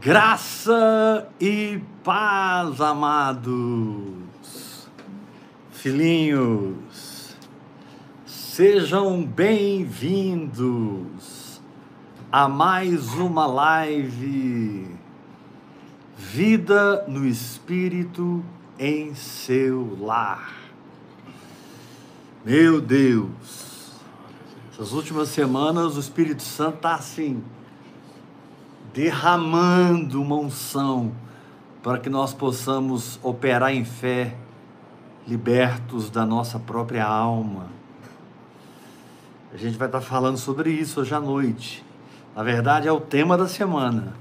Graça e paz, amados, filhinhos, sejam bem-vindos a mais uma live Vida no Espírito em seu lar. Meu Deus, essas últimas semanas o Espírito Santo está assim derramando uma unção para que nós possamos operar em fé, libertos da nossa própria alma. A gente vai estar falando sobre isso hoje à noite. Na verdade, é o tema da semana.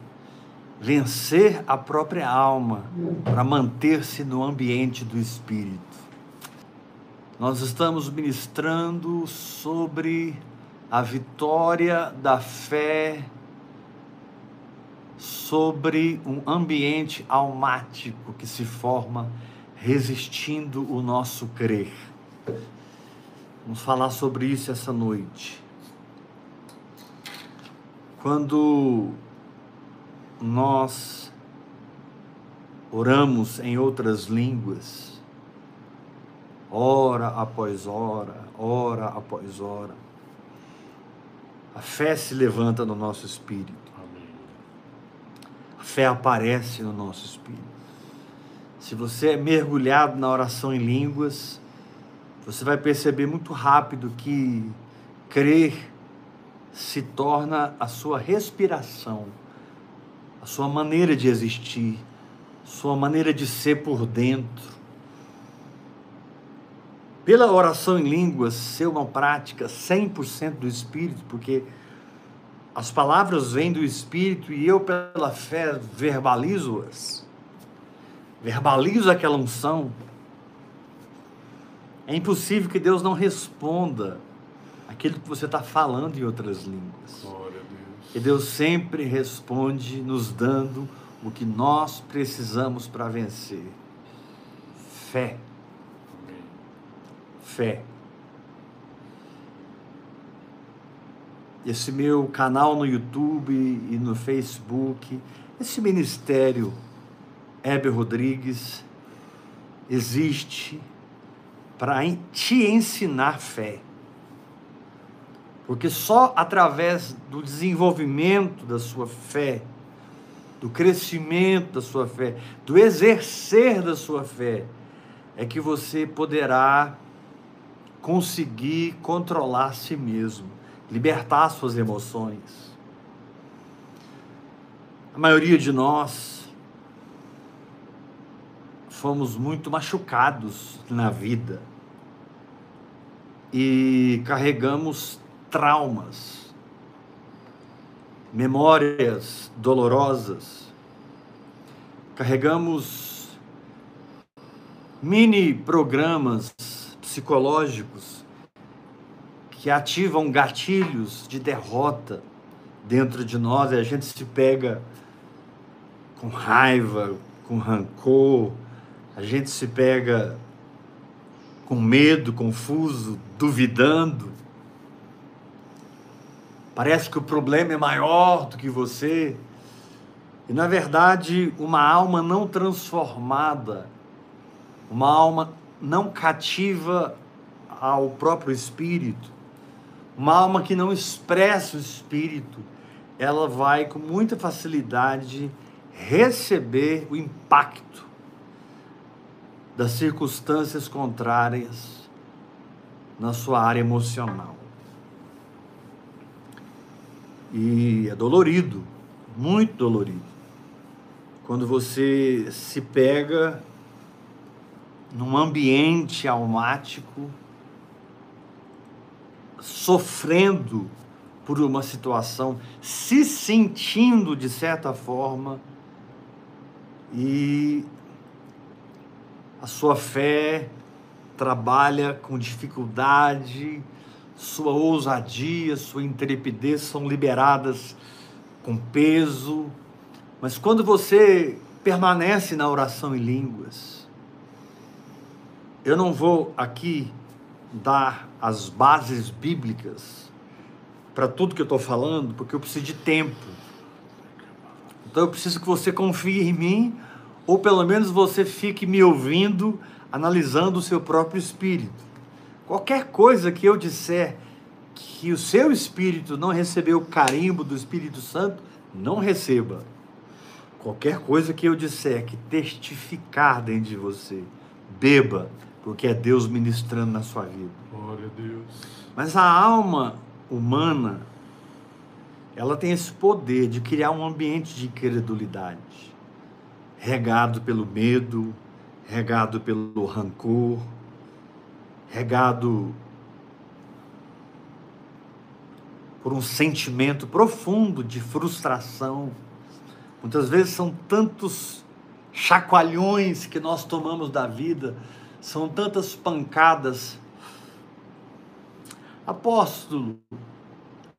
Vencer a própria alma para manter-se no ambiente do espírito. Nós estamos ministrando sobre a vitória da fé sobre um ambiente almático que se forma resistindo o nosso crer. Vamos falar sobre isso essa noite. Quando nós oramos em outras línguas, hora após hora, hora após hora, a fé se levanta no nosso espírito fé aparece no nosso espírito. Se você é mergulhado na oração em línguas, você vai perceber muito rápido que crer se torna a sua respiração, a sua maneira de existir, sua maneira de ser por dentro. Pela oração em línguas ser uma prática 100% do espírito, porque as palavras vêm do Espírito e eu, pela fé, verbalizo-as. Verbalizo aquela unção. É impossível que Deus não responda aquilo que você está falando em outras línguas. Glória a Deus. E Deus sempre responde nos dando o que nós precisamos para vencer. Fé. Amém. Fé. Esse meu canal no YouTube e no Facebook, esse ministério Heber Rodrigues existe para te ensinar fé. Porque só através do desenvolvimento da sua fé, do crescimento da sua fé, do exercer da sua fé, é que você poderá conseguir controlar si mesmo libertar suas emoções. A maioria de nós fomos muito machucados na vida e carregamos traumas, memórias dolorosas, carregamos mini programas psicológicos que ativam gatilhos de derrota dentro de nós e a gente se pega com raiva, com rancor, a gente se pega com medo, confuso, duvidando. Parece que o problema é maior do que você. E na verdade, uma alma não transformada, uma alma não cativa ao próprio espírito, uma alma que não expressa o espírito, ela vai com muita facilidade receber o impacto das circunstâncias contrárias na sua área emocional. E é dolorido, muito dolorido, quando você se pega num ambiente almático sofrendo por uma situação, se sentindo de certa forma e a sua fé trabalha com dificuldade, sua ousadia, sua intrepidez são liberadas com peso, mas quando você permanece na oração em línguas, eu não vou aqui dar as bases bíblicas para tudo que eu estou falando, porque eu preciso de tempo. Então eu preciso que você confie em mim, ou pelo menos você fique me ouvindo, analisando o seu próprio espírito. Qualquer coisa que eu disser que o seu espírito não recebeu o carimbo do Espírito Santo, não receba. Qualquer coisa que eu disser que testificar dentro de você, beba, porque é Deus ministrando na sua vida. Glória a Deus. Mas a alma humana, ela tem esse poder de criar um ambiente de incredulidade, regado pelo medo, regado pelo rancor, regado por um sentimento profundo de frustração. Muitas vezes são tantos chacoalhões que nós tomamos da vida, são tantas pancadas. Apóstolo,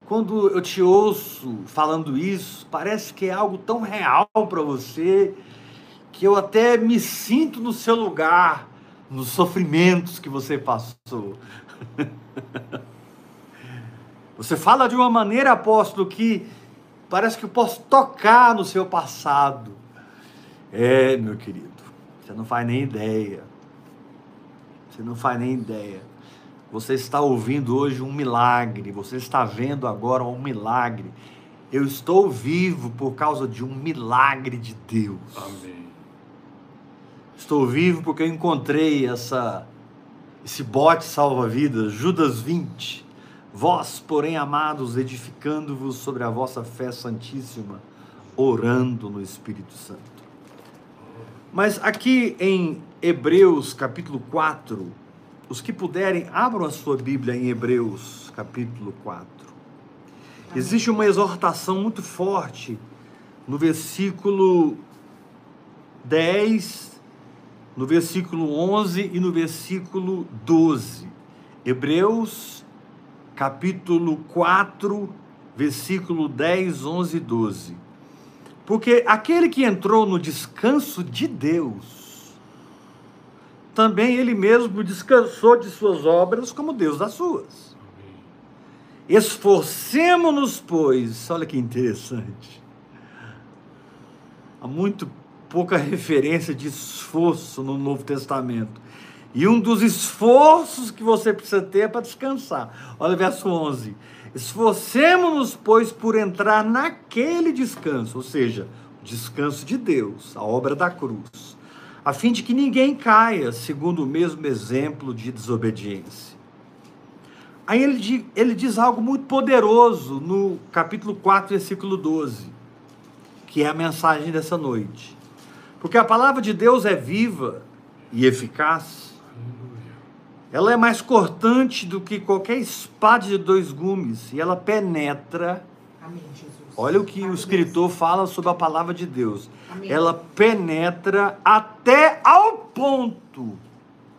quando eu te ouço falando isso, parece que é algo tão real para você que eu até me sinto no seu lugar, nos sofrimentos que você passou. Você fala de uma maneira, apóstolo, que parece que eu posso tocar no seu passado. É, meu querido, você não faz nem ideia. Você não faz nem ideia. Você está ouvindo hoje um milagre, você está vendo agora um milagre. Eu estou vivo por causa de um milagre de Deus. Amém. Estou vivo porque eu encontrei essa esse bote salva-vidas, Judas 20 Vós, porém, amados, edificando-vos sobre a vossa fé santíssima, orando no Espírito Santo. Mas aqui em Hebreus capítulo 4, os que puderem, abram a sua Bíblia em Hebreus capítulo 4. Existe uma exortação muito forte no versículo 10, no versículo 11 e no versículo 12. Hebreus capítulo 4, versículo 10, 11 e 12. Porque aquele que entrou no descanso de Deus, também ele mesmo descansou de suas obras como Deus das suas. Esforcemos-nos, pois, olha que interessante. Há muito pouca referência de esforço no Novo Testamento. E um dos esforços que você precisa ter é para descansar. Olha o verso 11. Esforcemos-nos, pois, por entrar naquele descanso, ou seja, o descanso de Deus, a obra da cruz, a fim de que ninguém caia segundo o mesmo exemplo de desobediência. Aí ele, ele diz algo muito poderoso no capítulo 4, versículo 12, que é a mensagem dessa noite. Porque a palavra de Deus é viva e eficaz ela é mais cortante do que qualquer espada de dois gumes e ela penetra. Amém, Olha o que o escritor fala sobre a palavra de Deus. Amém. Ela penetra até ao ponto.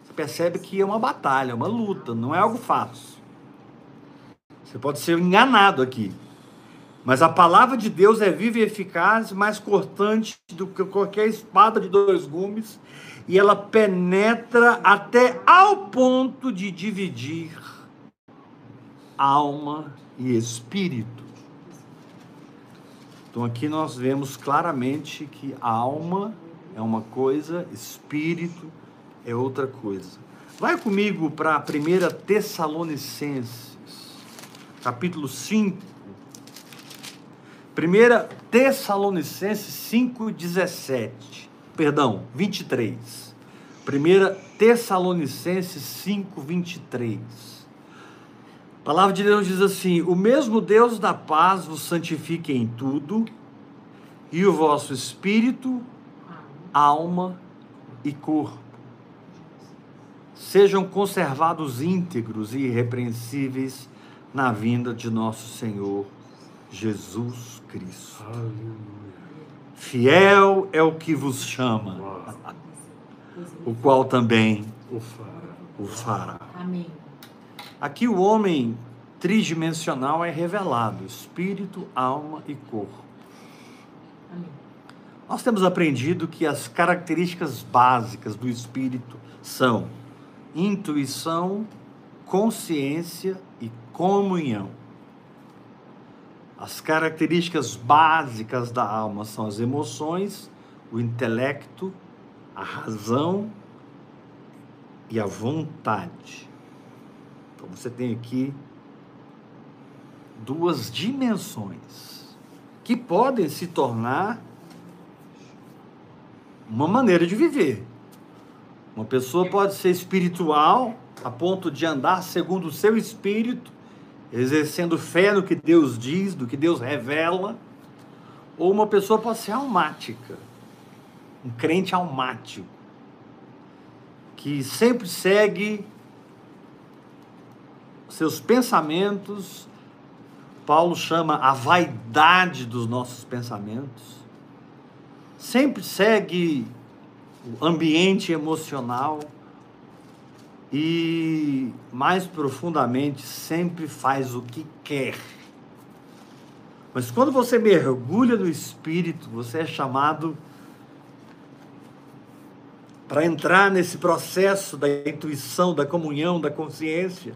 Você percebe que é uma batalha, uma luta, não é algo fácil. Você pode ser enganado aqui. Mas a palavra de Deus é viva e eficaz, mais cortante do que qualquer espada de dois gumes, e ela penetra até ao ponto de dividir alma e espírito. Então aqui nós vemos claramente que alma é uma coisa, espírito é outra coisa. Vai comigo para a 1 Tessalonicenses, capítulo 5. 1 Tessalonicenses 5,17 perdão, 23. 1 Tessalonicenses 5, 23. A palavra de Deus diz assim: O mesmo Deus da paz vos santifique em tudo, e o vosso espírito, alma e corpo sejam conservados íntegros e irrepreensíveis na vinda de nosso Senhor Jesus Cristo. Aleluia. Fiel é o que vos chama, o qual também o fará. Amém. Aqui o homem tridimensional é revelado: espírito, alma e corpo. Nós temos aprendido que as características básicas do espírito são intuição, consciência e comunhão. As características básicas da alma são as emoções, o intelecto, a razão e a vontade. Você tem aqui duas dimensões que podem se tornar uma maneira de viver. Uma pessoa pode ser espiritual a ponto de andar segundo o seu espírito exercendo fé no que Deus diz, do que Deus revela, ou uma pessoa pode ser almática, um crente almático, que sempre segue seus pensamentos, Paulo chama a vaidade dos nossos pensamentos, sempre segue o ambiente emocional, e mais profundamente sempre faz o que quer. Mas quando você mergulha no espírito, você é chamado para entrar nesse processo da intuição, da comunhão, da consciência.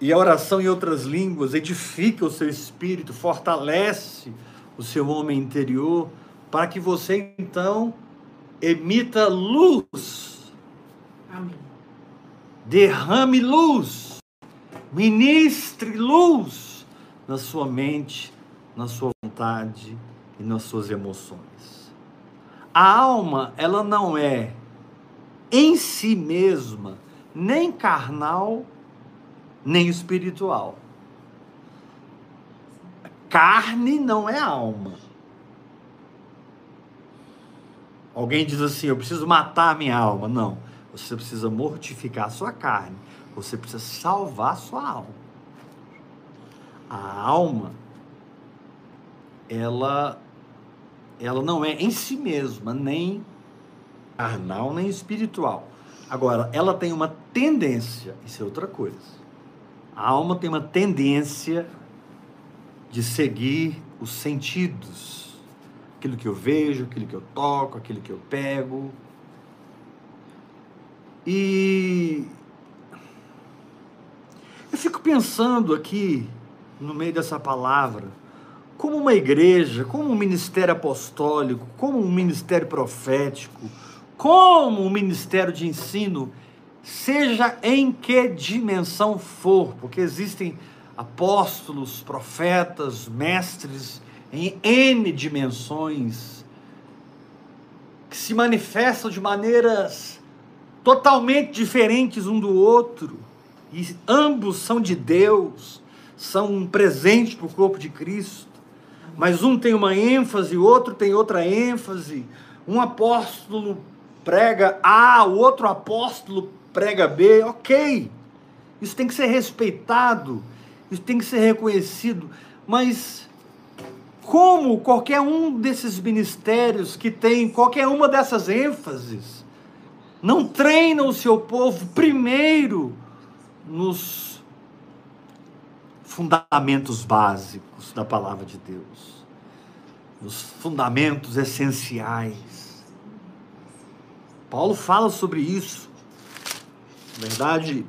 E a oração em outras línguas edifica o seu espírito, fortalece o seu homem interior, para que você então emita luz. Amém derrame luz, ministre luz na sua mente, na sua vontade e nas suas emoções. A alma, ela não é em si mesma nem carnal, nem espiritual. Carne não é alma. Alguém diz assim: eu preciso matar a minha alma. Não. Você precisa mortificar a sua carne. Você precisa salvar a sua alma. A alma, ela, ela não é em si mesma, nem carnal, nem espiritual. Agora, ela tem uma tendência, isso é outra coisa. A alma tem uma tendência de seguir os sentidos. Aquilo que eu vejo, aquilo que eu toco, aquilo que eu pego, e eu fico pensando aqui, no meio dessa palavra, como uma igreja, como um ministério apostólico, como um ministério profético, como um ministério de ensino, seja em que dimensão for, porque existem apóstolos, profetas, mestres em N dimensões que se manifestam de maneiras totalmente diferentes um do outro, e ambos são de Deus, são um presente para o corpo de Cristo, mas um tem uma ênfase, o outro tem outra ênfase. Um apóstolo prega A, o outro apóstolo prega B, ok. Isso tem que ser respeitado, isso tem que ser reconhecido, mas como qualquer um desses ministérios que tem qualquer uma dessas ênfases não treina o seu povo primeiro nos fundamentos básicos da palavra de Deus, nos fundamentos essenciais. Paulo fala sobre isso. Na verdade,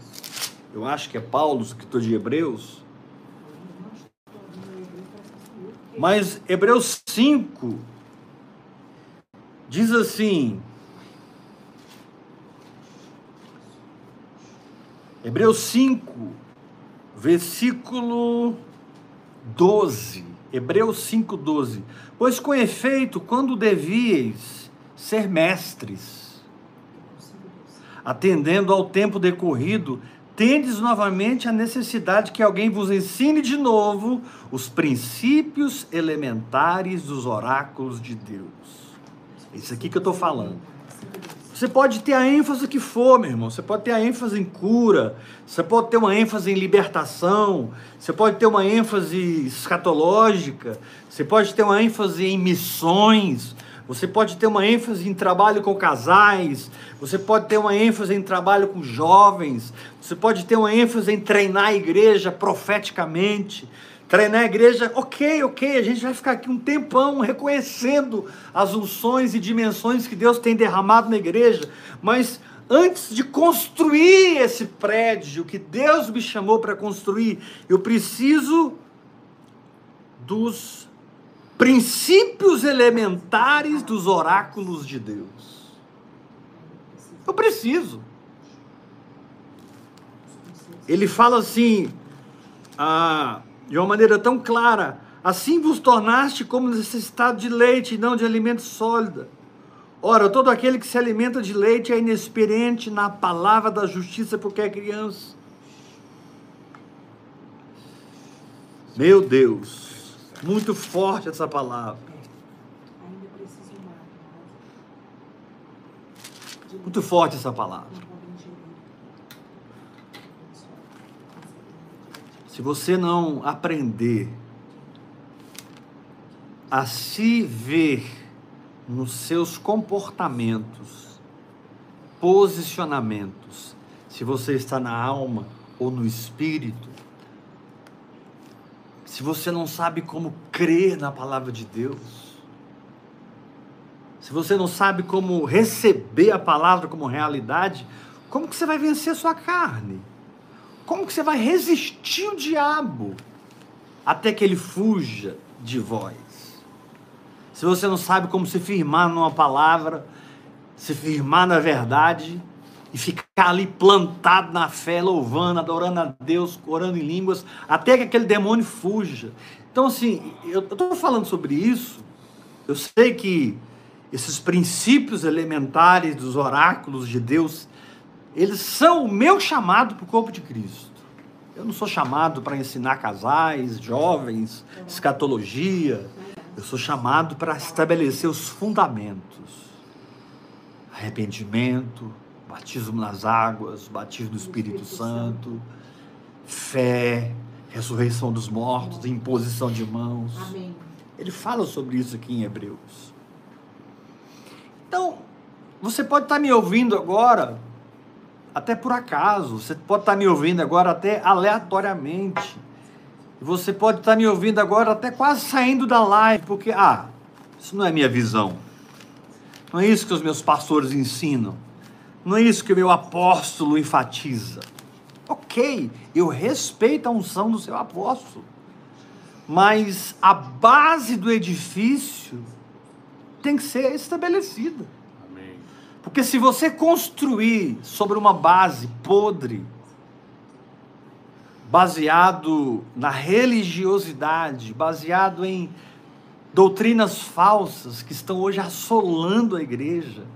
eu acho que é Paulo, escritor de Hebreus. Mas Hebreus 5 diz assim: Hebreus 5, versículo 12. Hebreus 5, 12. Pois com efeito, quando devíeis ser mestres, atendendo ao tempo decorrido, tendes novamente a necessidade que alguém vos ensine de novo os princípios elementares dos oráculos de Deus. É isso aqui que eu estou falando. Você pode ter a ênfase que for, meu irmão. Você pode ter a ênfase em cura, você pode ter uma ênfase em libertação, você pode ter uma ênfase escatológica, você pode ter uma ênfase em missões, você pode ter uma ênfase em trabalho com casais, você pode ter uma ênfase em trabalho com jovens, você pode ter uma ênfase em treinar a igreja profeticamente, Treinar a igreja, ok, ok, a gente vai ficar aqui um tempão reconhecendo as unções e dimensões que Deus tem derramado na igreja, mas antes de construir esse prédio que Deus me chamou para construir, eu preciso dos princípios elementares dos oráculos de Deus. Eu preciso. Ele fala assim, ah, de uma maneira tão clara: assim vos tornaste como necessitado de leite e não de alimento sólido. Ora, todo aquele que se alimenta de leite é inexperiente na palavra da justiça porque é criança. Meu Deus, muito forte essa palavra. Muito forte essa palavra. Se você não aprender a se ver nos seus comportamentos, posicionamentos, se você está na alma ou no espírito, se você não sabe como crer na palavra de Deus, se você não sabe como receber a palavra como realidade, como que você vai vencer a sua carne? Como que você vai resistir o diabo até que ele fuja de vós? se você não sabe como se firmar numa palavra, se firmar na verdade e ficar ali plantado na fé, louvando, adorando a Deus, orando em línguas, até que aquele demônio fuja. Então, assim, eu estou falando sobre isso, eu sei que esses princípios elementares dos oráculos de Deus, eles são o meu chamado para o corpo de Cristo. Eu não sou chamado para ensinar casais, jovens, escatologia, eu sou chamado para estabelecer os fundamentos. Arrependimento, batismo nas águas, batismo do Espírito Santo, fé, ressurreição dos mortos, imposição de mãos. Amém. Ele fala sobre isso aqui em Hebreus. Então, você pode estar me ouvindo agora, até por acaso, você pode estar me ouvindo agora até aleatoriamente você pode estar me ouvindo agora até quase saindo da live, porque, ah, isso não é minha visão. Não é isso que os meus pastores ensinam. Não é isso que o meu apóstolo enfatiza. Ok, eu respeito a unção do seu apóstolo. Mas a base do edifício tem que ser estabelecida. Amém. Porque se você construir sobre uma base podre, baseado na religiosidade, baseado em doutrinas falsas que estão hoje assolando a igreja.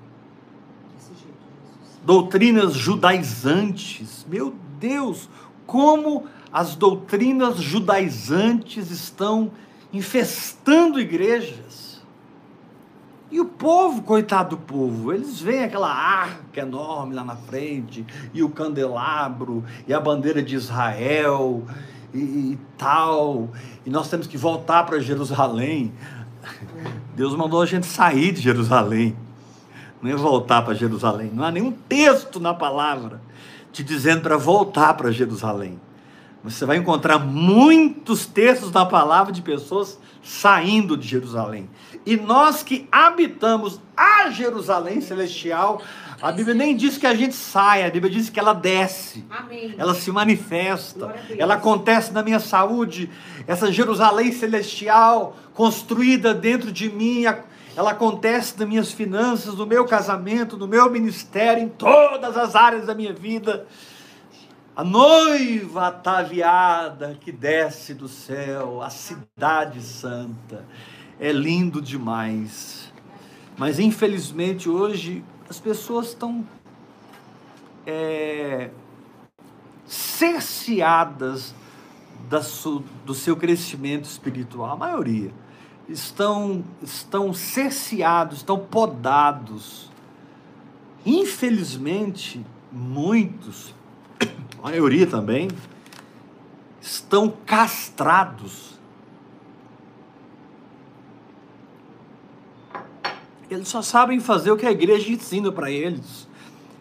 Doutrinas judaizantes. Meu Deus, como as doutrinas judaizantes estão infestando igrejas. E o povo, coitado do povo, eles veem aquela arca enorme lá na frente, e o candelabro, e a bandeira de Israel, e, e tal, e nós temos que voltar para Jerusalém. Deus mandou a gente sair de Jerusalém, não é voltar para Jerusalém. Não há nenhum texto na palavra te dizendo para voltar para Jerusalém. Você vai encontrar muitos textos na palavra de pessoas saindo de Jerusalém. E nós que habitamos a Jerusalém celestial, a Bíblia nem diz que a gente sai, a Bíblia diz que ela desce. Amém. Ela se manifesta. Ela acontece na minha saúde. Essa Jerusalém celestial construída dentro de mim, ela acontece nas minhas finanças, no meu casamento, no meu ministério, em todas as áreas da minha vida. A noiva ataviada que desce do céu, a cidade santa. É lindo demais. Mas infelizmente hoje as pessoas estão é, cerceadas da su, do seu crescimento espiritual. A maioria estão, estão cerceados, estão podados. Infelizmente, muitos a maioria também, estão castrados. Eles só sabem fazer o que a igreja ensina para eles.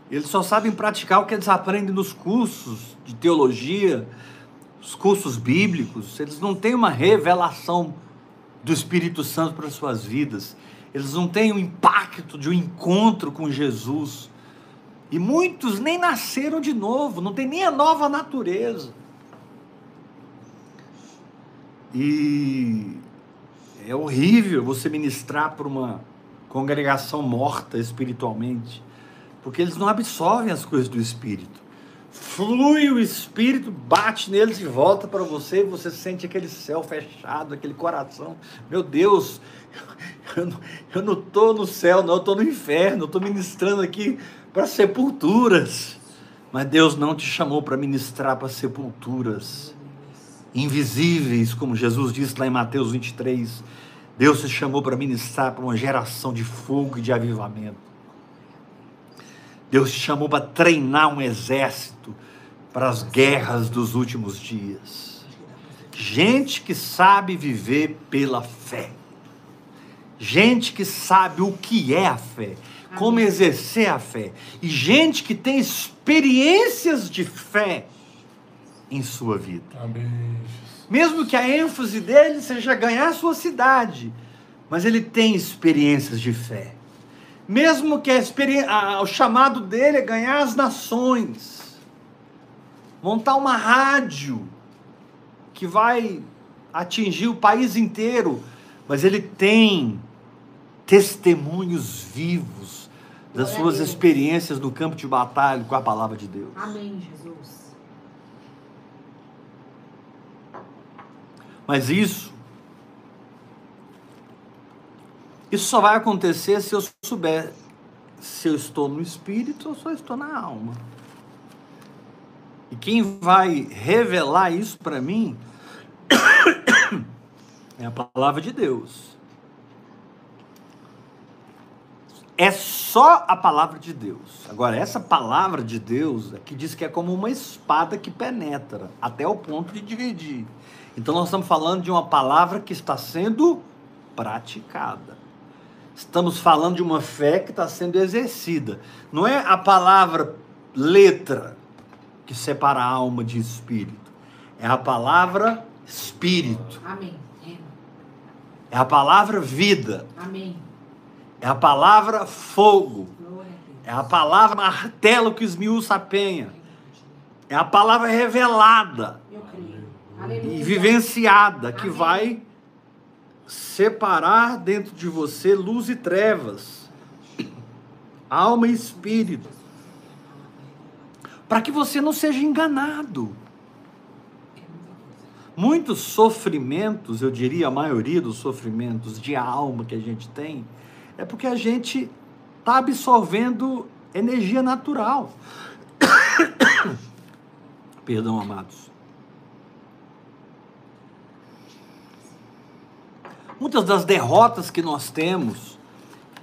Eles só sabem praticar o que eles aprendem nos cursos de teologia, os cursos bíblicos. Eles não têm uma revelação do Espírito Santo para suas vidas. Eles não têm o impacto de um encontro com Jesus. E muitos nem nasceram de novo, não tem nem a nova natureza. E é horrível você ministrar para uma congregação morta espiritualmente, porque eles não absorvem as coisas do espírito. Flui o espírito, bate neles e volta para você, e você sente aquele céu fechado, aquele coração. Meu Deus, eu não estou no céu, não, eu estou no inferno, eu estou ministrando aqui para sepulturas. Mas Deus não te chamou para ministrar para sepulturas invisíveis, como Jesus disse lá em Mateus 23. Deus te chamou para ministrar para uma geração de fogo e de avivamento. Deus te chamou para treinar um exército para as guerras dos últimos dias. Gente que sabe viver pela fé. Gente que sabe o que é a fé como exercer a fé. E gente que tem experiências de fé em sua vida. Amém. Mesmo que a ênfase dele seja ganhar a sua cidade, mas ele tem experiências de fé. Mesmo que a o chamado dele é ganhar as nações, montar uma rádio que vai atingir o país inteiro, mas ele tem testemunhos vivos das suas experiências no campo de batalha com a palavra de Deus. Amém, Jesus. Mas isso, isso só vai acontecer se eu souber se eu estou no espírito ou eu estou na alma. E quem vai revelar isso para mim é a palavra de Deus. é só a palavra de Deus. Agora, essa palavra de Deus aqui diz que é como uma espada que penetra até o ponto de dividir. Então, nós estamos falando de uma palavra que está sendo praticada. Estamos falando de uma fé que está sendo exercida. Não é a palavra letra que separa a alma de espírito. É a palavra espírito. Amém. É a palavra vida. Amém. É a palavra fogo. É a palavra martelo que esmiuça a penha. É a palavra revelada e vivenciada que vai separar dentro de você luz e trevas, alma e espírito, para que você não seja enganado. Muitos sofrimentos, eu diria a maioria dos sofrimentos de alma que a gente tem, é porque a gente está absorvendo energia natural. Perdão, amados. Muitas das derrotas que nós temos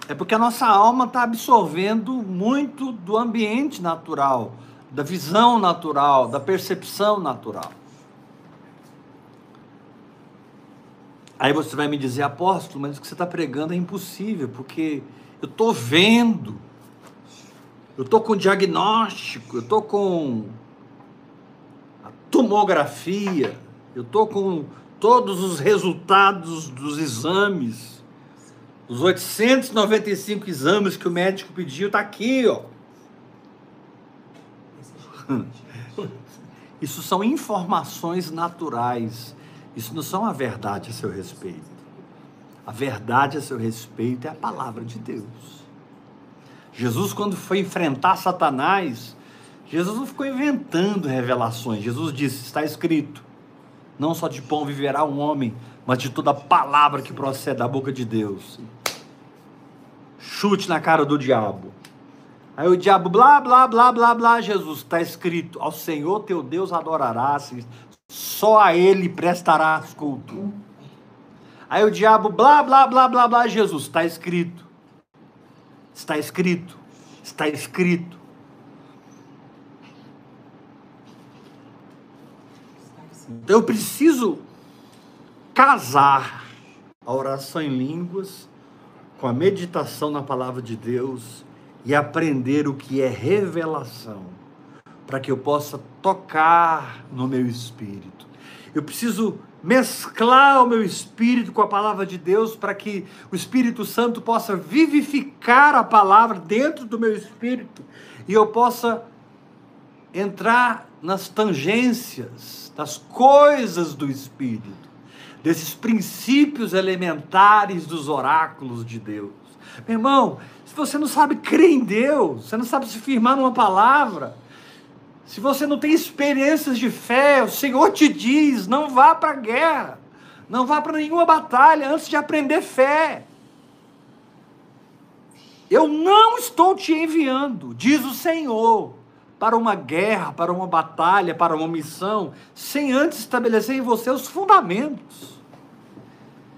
é porque a nossa alma está absorvendo muito do ambiente natural, da visão natural, da percepção natural. Aí você vai me dizer, apóstolo, mas o que você está pregando é impossível, porque eu estou vendo, eu estou com diagnóstico, eu estou com a tomografia, eu estou com todos os resultados dos exames, os 895 exames que o médico pediu, está aqui, ó. Isso são informações naturais isso não são a verdade a seu respeito. A verdade a seu respeito é a palavra de Deus. Jesus, quando foi enfrentar Satanás, Jesus não ficou inventando revelações. Jesus disse: está escrito, não só de pão viverá um homem, mas de toda palavra que procede da boca de Deus. Chute na cara do diabo. Aí o diabo, blá, blá, blá, blá, blá, Jesus, está escrito: ao Senhor teu Deus adorarás, só a ele prestarás culto. Aí o diabo, blá, blá, blá, blá, blá, Jesus, está escrito. Está escrito. Está escrito. Então eu preciso casar a oração em línguas com a meditação na palavra de Deus e aprender o que é revelação para que eu possa tocar no meu espírito. Eu preciso mesclar o meu espírito com a palavra de Deus para que o Espírito Santo possa vivificar a palavra dentro do meu espírito e eu possa entrar nas tangências das coisas do espírito, desses princípios elementares dos oráculos de Deus. Meu irmão, se você não sabe crer em Deus, você não sabe se firmar numa palavra, se você não tem experiências de fé, o Senhor te diz: não vá para a guerra, não vá para nenhuma batalha antes de aprender fé. Eu não estou te enviando, diz o Senhor, para uma guerra, para uma batalha, para uma missão, sem antes estabelecer em você os fundamentos.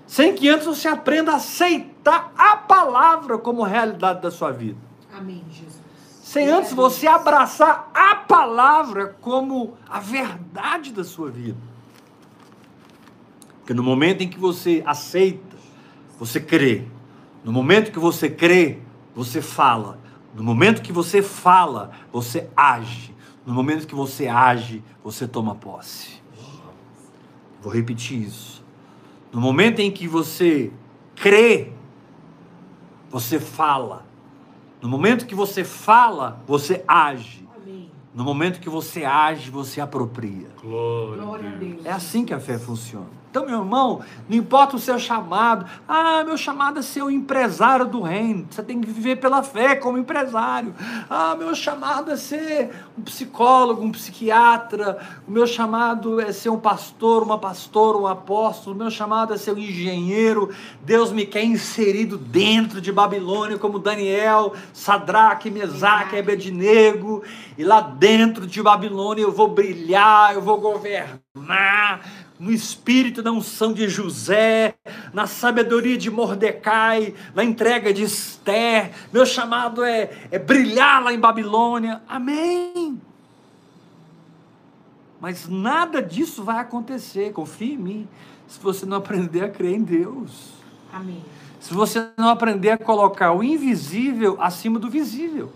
Sem que antes você aprenda a aceitar a palavra como realidade da sua vida. Amém, Jesus. Sem antes você abraçar a palavra como a verdade da sua vida. Porque no momento em que você aceita, você crê. No momento que você crê, você fala. No momento que você fala, você age. No momento que você age, você toma posse. Vou repetir isso. No momento em que você crê, você fala. No momento que você fala, você age. No momento que você age, você apropria. Glória a Deus. É assim que a fé funciona. Então, meu irmão, não importa o seu chamado. Ah, meu chamado é ser o empresário do reino. Você tem que viver pela fé como empresário. Ah, meu chamado é ser um psicólogo, um psiquiatra. O meu chamado é ser um pastor, uma pastora, um apóstolo. O meu chamado é ser um engenheiro. Deus me quer inserido dentro de Babilônia, como Daniel, Sadraque, Mesaque, Abednego. E lá dentro de Babilônia eu vou brilhar, eu vou governar no espírito da unção de José, na sabedoria de Mordecai, na entrega de Esther. Meu chamado é, é brilhar lá em Babilônia. Amém. Mas nada disso vai acontecer, confie em mim, se você não aprender a crer em Deus. Amém. Se você não aprender a colocar o invisível acima do visível.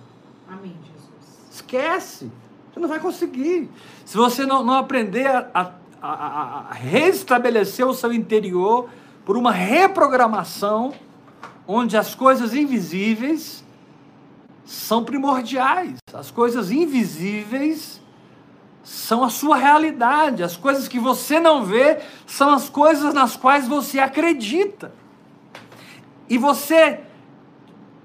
Amém, Jesus. Esquece. Você não vai conseguir. Se você não, não aprender a, a a, a, restabelecer o seu interior por uma reprogramação onde as coisas invisíveis são primordiais, as coisas invisíveis são a sua realidade, as coisas que você não vê são as coisas nas quais você acredita. E você,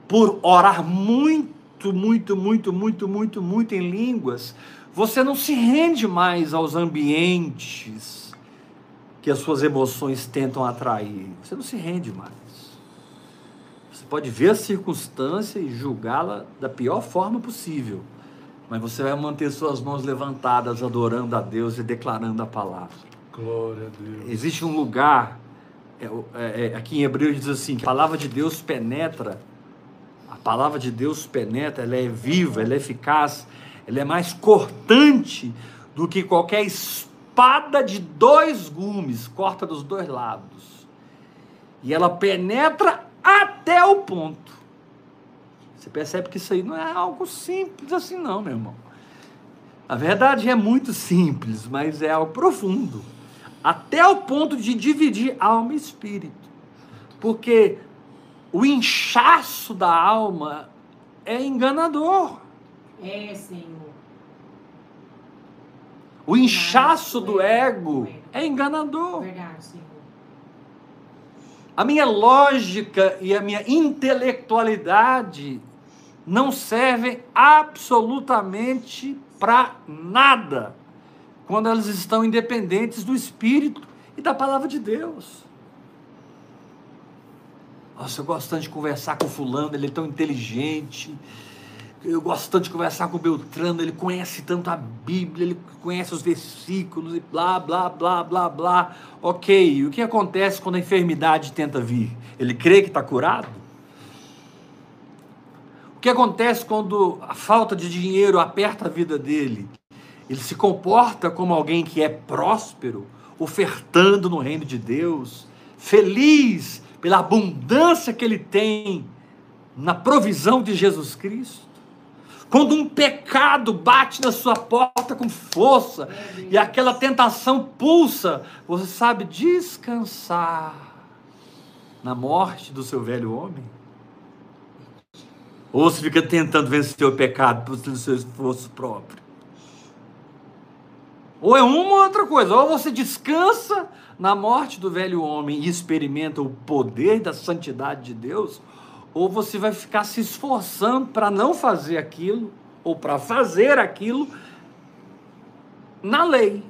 por orar muito, muito, muito, muito, muito, muito em línguas, você não se rende mais aos ambientes que as suas emoções tentam atrair. Você não se rende mais. Você pode ver a circunstância e julgá-la da pior forma possível, mas você vai manter suas mãos levantadas, adorando a Deus e declarando a palavra. Glória a Deus. Existe um lugar, é, é, é, aqui em Hebreus diz assim: que a palavra de Deus penetra, a palavra de Deus penetra, ela é viva, ela é eficaz ela é mais cortante do que qualquer espada de dois gumes, corta dos dois lados. E ela penetra até o ponto. Você percebe que isso aí não é algo simples assim, não, meu irmão. A verdade é muito simples, mas é algo profundo. Até o ponto de dividir alma e espírito. Porque o inchaço da alma é enganador. É, Senhor. O inchaço do ego é enganador. Verdade, Senhor. A minha lógica e a minha intelectualidade não servem absolutamente para nada quando elas estão independentes do Espírito e da palavra de Deus. Nossa, eu gosto tanto de conversar com fulano, ele é tão inteligente, eu gosto tanto de conversar com o Beltrano, ele conhece tanto a Bíblia, ele conhece os versículos e blá, blá, blá, blá, blá. Ok, o que acontece quando a enfermidade tenta vir? Ele crê que está curado? O que acontece quando a falta de dinheiro aperta a vida dele? Ele se comporta como alguém que é próspero, ofertando no reino de Deus, feliz pela abundância que ele tem na provisão de Jesus Cristo? Quando um pecado bate na sua porta com força e aquela tentação pulsa, você sabe descansar na morte do seu velho homem? Ou você fica tentando vencer o pecado pelo seu esforço próprio? Ou é uma ou outra coisa. Ou você descansa na morte do velho homem e experimenta o poder da santidade de Deus, ou você vai ficar se esforçando para não fazer aquilo, ou para fazer aquilo na lei,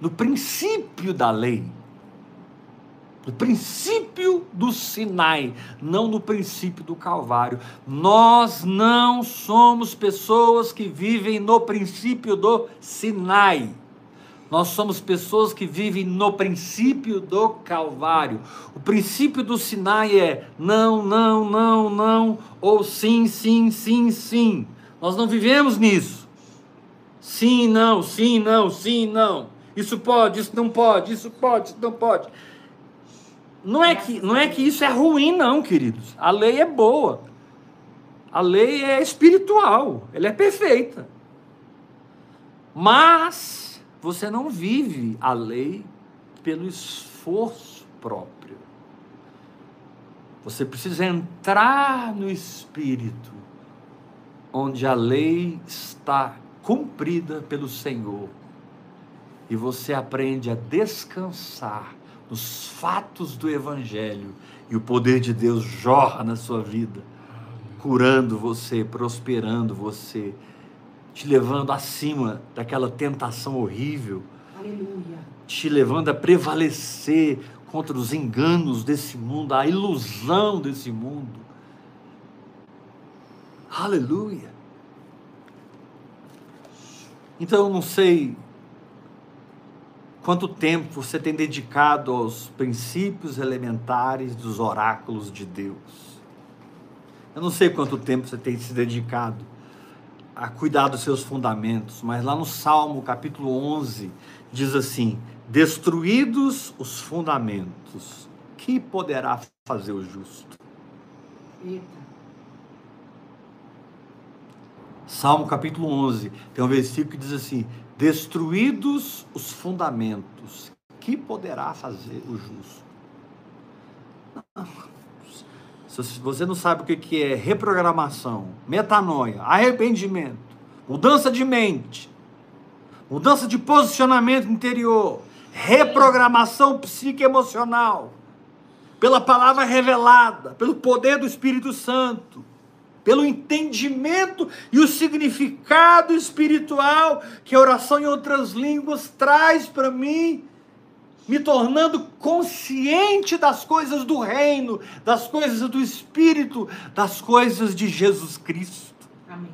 no princípio da lei no princípio do Sinai, não no princípio do Calvário. Nós não somos pessoas que vivem no princípio do Sinai. Nós somos pessoas que vivem no princípio do Calvário. O princípio do Sinai é não, não, não, não, ou sim, sim, sim, sim. Nós não vivemos nisso. Sim, não, sim, não, sim, não. Isso pode, isso não pode, isso pode, isso não pode. Não é, que, não é que isso é ruim, não, queridos. A lei é boa. A lei é espiritual. Ela é perfeita. Mas você não vive a lei pelo esforço próprio. Você precisa entrar no espírito, onde a lei está cumprida pelo Senhor. E você aprende a descansar nos fatos do Evangelho e o poder de Deus jorra na sua vida, curando você, prosperando você, te levando acima daquela tentação horrível, Aleluia. te levando a prevalecer contra os enganos desse mundo, a ilusão desse mundo. Aleluia. Então eu não sei Quanto tempo você tem dedicado aos princípios elementares dos oráculos de Deus? Eu não sei quanto tempo você tem se dedicado a cuidar dos seus fundamentos, mas lá no Salmo capítulo 11 diz assim: Destruídos os fundamentos, que poderá fazer o justo? Eita. Salmo capítulo 11 tem um versículo que diz assim: Destruídos os fundamentos, que poderá fazer o justo? Se você não sabe o que é reprogramação, metanoia, arrependimento, mudança de mente, mudança de posicionamento interior, reprogramação psicoemocional, pela palavra revelada, pelo poder do Espírito Santo, pelo entendimento e o significado espiritual que a oração em outras línguas traz para mim, me tornando consciente das coisas do reino, das coisas do Espírito, das coisas de Jesus Cristo. Amém.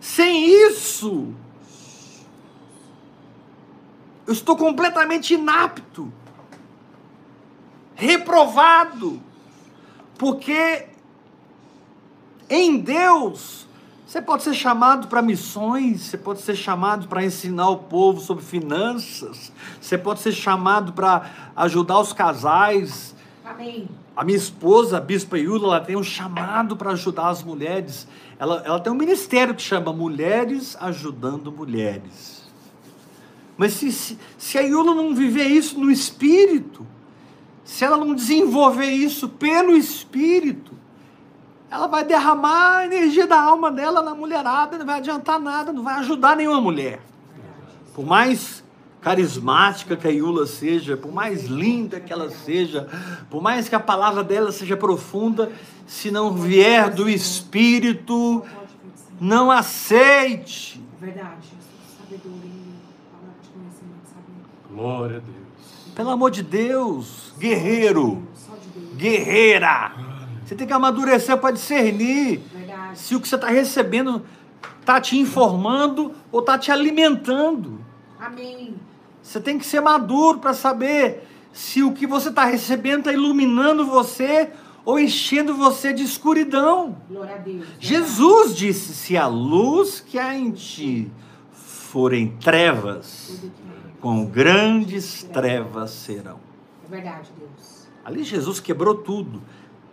Sem isso, eu estou completamente inapto, reprovado, porque em Deus, você pode ser chamado para missões, você pode ser chamado para ensinar o povo sobre finanças, você pode ser chamado para ajudar os casais. Amém. A minha esposa, a Bispa Yula, ela tem um chamado para ajudar as mulheres. Ela, ela tem um ministério que chama Mulheres Ajudando Mulheres. Mas se, se, se a Yula não viver isso no espírito, se ela não desenvolver isso pelo espírito, ela vai derramar a energia da alma dela na mulherada, não vai adiantar nada, não vai ajudar nenhuma mulher. Por mais carismática que a Iula seja, por mais linda que ela seja, por mais que a palavra dela seja profunda, se não vier do Espírito, não aceite. Verdade. Glória a Deus. Pelo amor de Deus, guerreiro, Só de Deus. guerreira. Você tem que amadurecer para discernir Verdade. se o que você está recebendo está te informando ou está te alimentando. Amém. Você tem que ser maduro para saber se o que você está recebendo está iluminando você ou enchendo você de escuridão. Glória a Deus. Jesus disse: se a luz que há em ti forem trevas, com grandes trevas serão. É verdade, Deus. Ali Jesus quebrou tudo,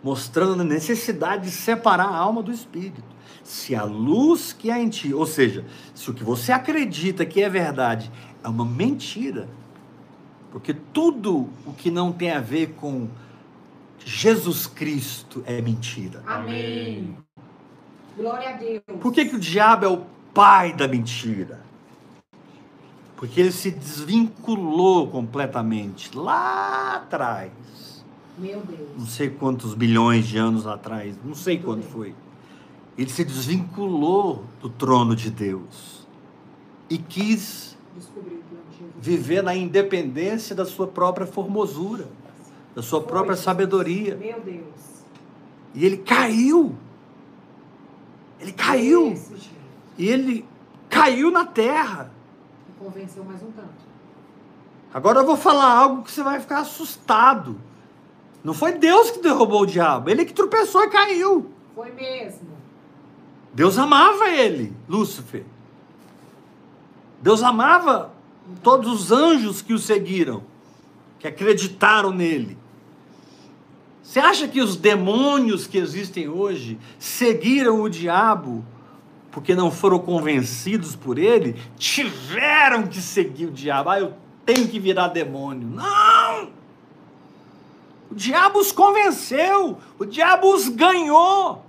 mostrando a necessidade de separar a alma do espírito. Se a luz que há em ti, ou seja, se o que você acredita que é verdade é uma mentira, porque tudo o que não tem a ver com Jesus Cristo é mentira. Amém. Glória a Deus. Por que, que o diabo é o pai da mentira? Porque ele se desvinculou completamente lá atrás. Meu Deus. Não sei quantos bilhões de anos atrás, não sei Muito quando bem. foi. Ele se desvinculou do trono de Deus e quis viver na independência da sua própria formosura, da sua própria sabedoria. Meu Deus. E ele caiu. Ele caiu. E ele caiu na terra. E convenceu mais um tanto. Agora eu vou falar algo que você vai ficar assustado. Não foi Deus que derrubou o diabo, ele que tropeçou e caiu. Foi mesmo. Deus amava ele, Lúcifer. Deus amava todos os anjos que o seguiram, que acreditaram nele. Você acha que os demônios que existem hoje seguiram o diabo porque não foram convencidos por ele? Tiveram que seguir o diabo. Ah, eu tenho que virar demônio. Não! O diabo os convenceu, o diabo os ganhou.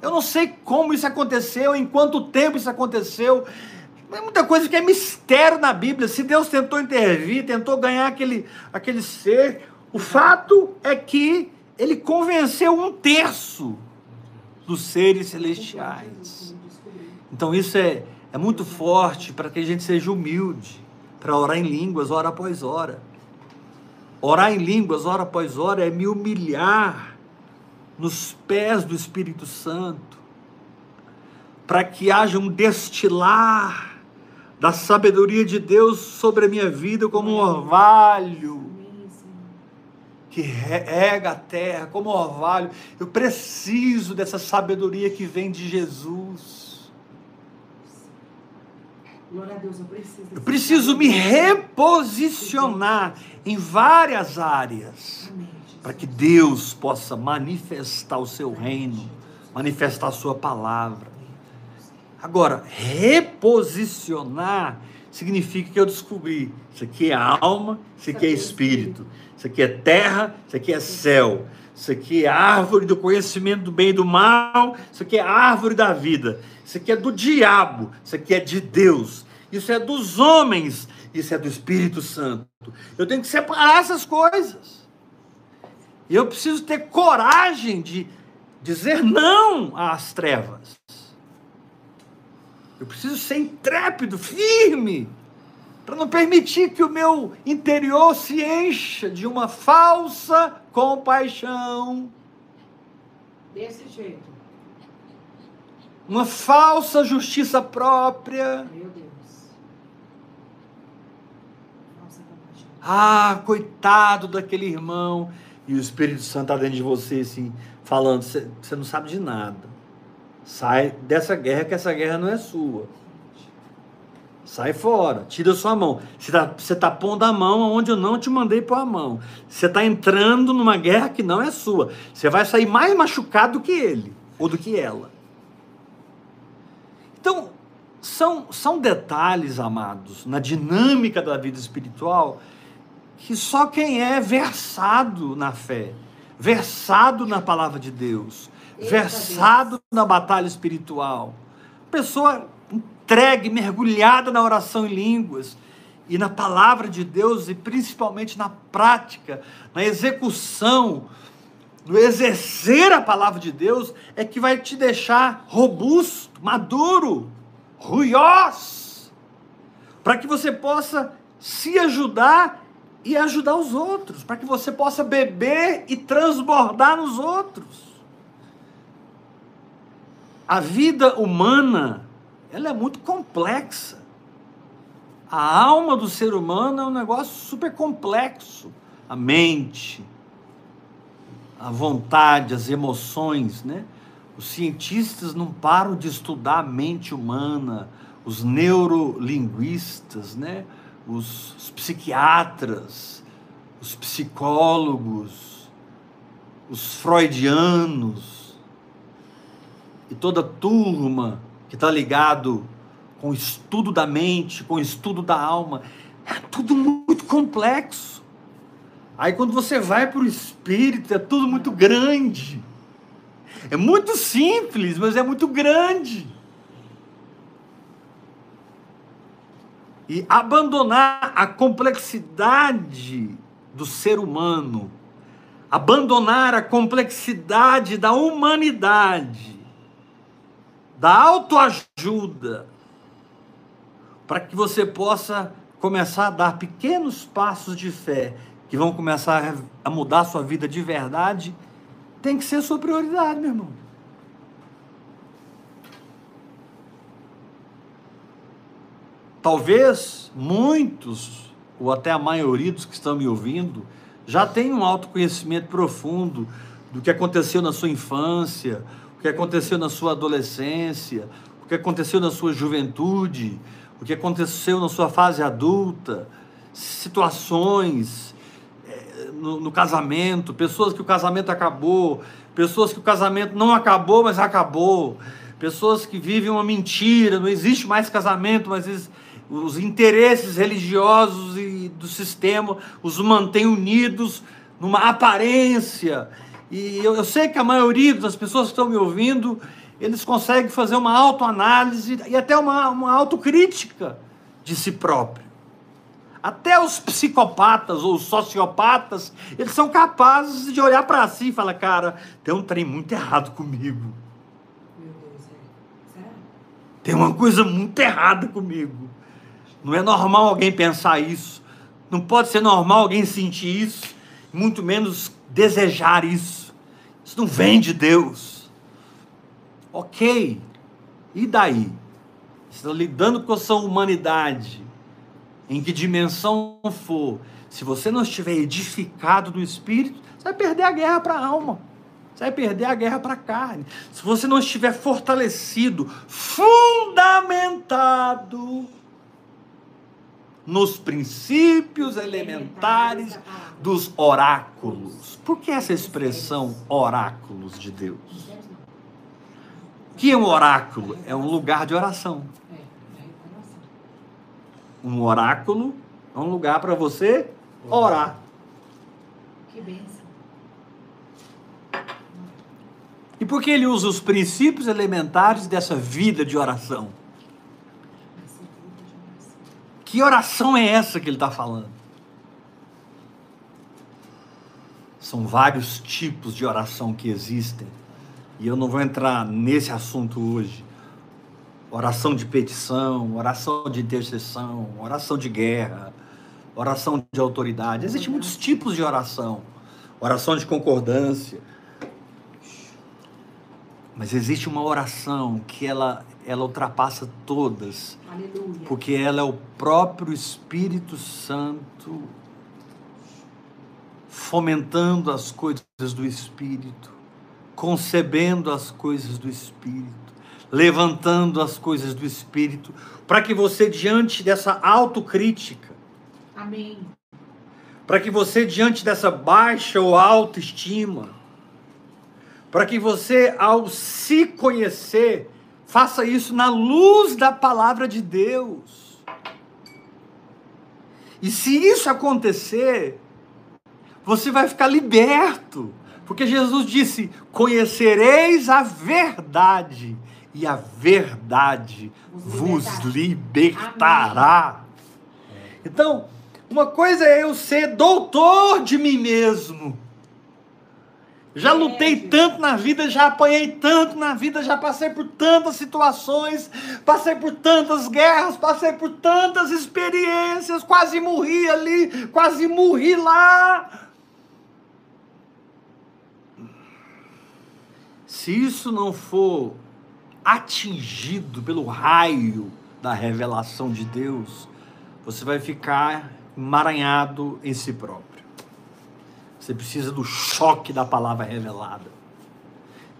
Eu não sei como isso aconteceu, em quanto tempo isso aconteceu. Tem muita coisa que é mistério na Bíblia. Se Deus tentou intervir, tentou ganhar aquele, aquele ser, o fato é que ele convenceu um terço dos seres celestiais. Então isso é, é muito forte para que a gente seja humilde, para orar em línguas, hora após hora. Orar em línguas, hora após hora, é me humilhar nos pés do Espírito Santo, para que haja um destilar da sabedoria de Deus sobre a minha vida como um orvalho que rega a terra, como orvalho. Eu preciso dessa sabedoria que vem de Jesus. Deus, eu preciso. Eu preciso me reposicionar em várias áreas para que Deus possa manifestar o seu reino, manifestar a sua palavra. Agora, reposicionar significa que eu descobri isso aqui é alma, isso aqui é espírito, isso aqui é terra, isso aqui é céu, isso aqui é árvore do conhecimento do bem e do mal, isso aqui é árvore da vida, isso aqui é do diabo, isso aqui é de Deus, isso é dos homens, isso é do Espírito Santo. Eu tenho que separar essas coisas. E eu preciso ter coragem de dizer não às trevas. Eu preciso ser intrépido, firme, para não permitir que o meu interior se encha de uma falsa compaixão, Desse jeito. uma falsa justiça própria. Meu Deus. Ah, coitado daquele irmão. E o Espírito Santo está dentro de você, assim, falando: você não sabe de nada. Sai dessa guerra, que essa guerra não é sua. Sai fora, tira sua mão. Você está você tá pondo a mão onde eu não te mandei pôr a mão. Você está entrando numa guerra que não é sua. Você vai sair mais machucado do que ele, ou do que ela. Então, são, são detalhes, amados, na dinâmica da vida espiritual, que só quem é versado na fé, versado na palavra de Deus, Eita versado na batalha espiritual, pessoa entregue, mergulhada na oração em línguas e na palavra de Deus e principalmente na prática, na execução, no exercer a palavra de Deus, é que vai te deixar robusto, maduro, ruiós, para que você possa se ajudar e ajudar os outros, para que você possa beber e transbordar nos outros. A vida humana, ela é muito complexa. A alma do ser humano é um negócio super complexo. A mente, a vontade, as emoções, né? Os cientistas não param de estudar a mente humana, os neurolinguistas, né? Os, os psiquiatras, os psicólogos, os freudianos e toda a turma que está ligado com o estudo da mente, com o estudo da alma, é tudo muito complexo. Aí quando você vai para o espírito, é tudo muito grande. É muito simples, mas é muito grande. e abandonar a complexidade do ser humano, abandonar a complexidade da humanidade, da autoajuda, para que você possa começar a dar pequenos passos de fé que vão começar a mudar a sua vida de verdade, tem que ser sua prioridade, meu irmão. Talvez muitos, ou até a maioria dos que estão me ouvindo, já tenham um autoconhecimento profundo do que aconteceu na sua infância, o que aconteceu na sua adolescência, o que aconteceu na sua juventude, o que aconteceu na sua fase adulta, situações é, no, no, casamento, pessoas que o casamento acabou, pessoas que o casamento não acabou, mas acabou, pessoas que vivem uma mentira, não existe mais casamento, mas os interesses religiosos e do sistema os mantêm unidos numa aparência. E eu, eu, sei que a maioria das pessoas que estão me ouvindo, eles conseguem fazer uma autoanálise e até uma, uma autocrítica de si próprio. Até os psicopatas ou os sociopatas, eles são capazes de olhar para si e falar, cara, tem um trem muito errado comigo. Meu Deus, é. Sério? Tem uma coisa muito errada comigo. Não é normal alguém pensar isso. Não pode ser normal alguém sentir isso, muito menos desejar isso. Isso não vem de Deus. Ok. E daí? Está lidando com a sua humanidade, em que dimensão for. Se você não estiver edificado no espírito, você vai perder a guerra para a alma. Você vai perder a guerra para a carne. Se você não estiver fortalecido, fundamentado nos princípios elementares dos oráculos. Por que essa expressão oráculos de Deus? O que é um oráculo? É um lugar de oração. Um oráculo é um lugar para você orar. Que bênção. E por que ele usa os princípios elementares dessa vida de oração? Que oração é essa que ele está falando? São vários tipos de oração que existem. E eu não vou entrar nesse assunto hoje. Oração de petição, oração de intercessão, oração de guerra, oração de autoridade. Existem muitos tipos de oração. Oração de concordância. Mas existe uma oração que ela ela ultrapassa todas. Aleluia. Porque ela é o próprio Espírito Santo fomentando as coisas do Espírito, concebendo as coisas do Espírito, levantando as coisas do Espírito, para que você, diante dessa autocrítica, Amém. Para que você, diante dessa baixa ou autoestima, para que você, ao se conhecer, Faça isso na luz da palavra de Deus. E se isso acontecer, você vai ficar liberto. Porque Jesus disse: Conhecereis a verdade, e a verdade vos libertará. Então, uma coisa é eu ser doutor de mim mesmo. Já lutei tanto na vida, já apanhei tanto na vida, já passei por tantas situações, passei por tantas guerras, passei por tantas experiências, quase morri ali, quase morri lá. Se isso não for atingido pelo raio da revelação de Deus, você vai ficar emaranhado em si próprio. Você precisa do choque da palavra revelada,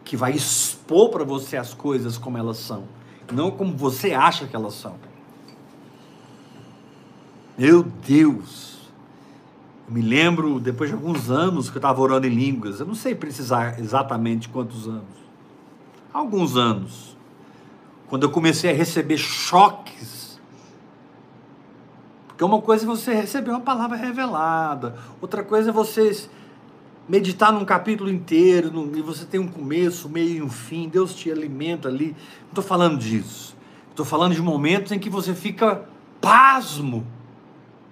que vai expor para você as coisas como elas são, não como você acha que elas são. Meu Deus! Eu me lembro, depois de alguns anos que eu estava orando em línguas, eu não sei precisar exatamente quantos anos, alguns anos, quando eu comecei a receber choques porque uma coisa é você receber uma palavra revelada, outra coisa é você meditar num capítulo inteiro, e você tem um começo, meio e um fim, Deus te alimenta ali. Não estou falando disso. Estou falando de momentos em que você fica pasmo.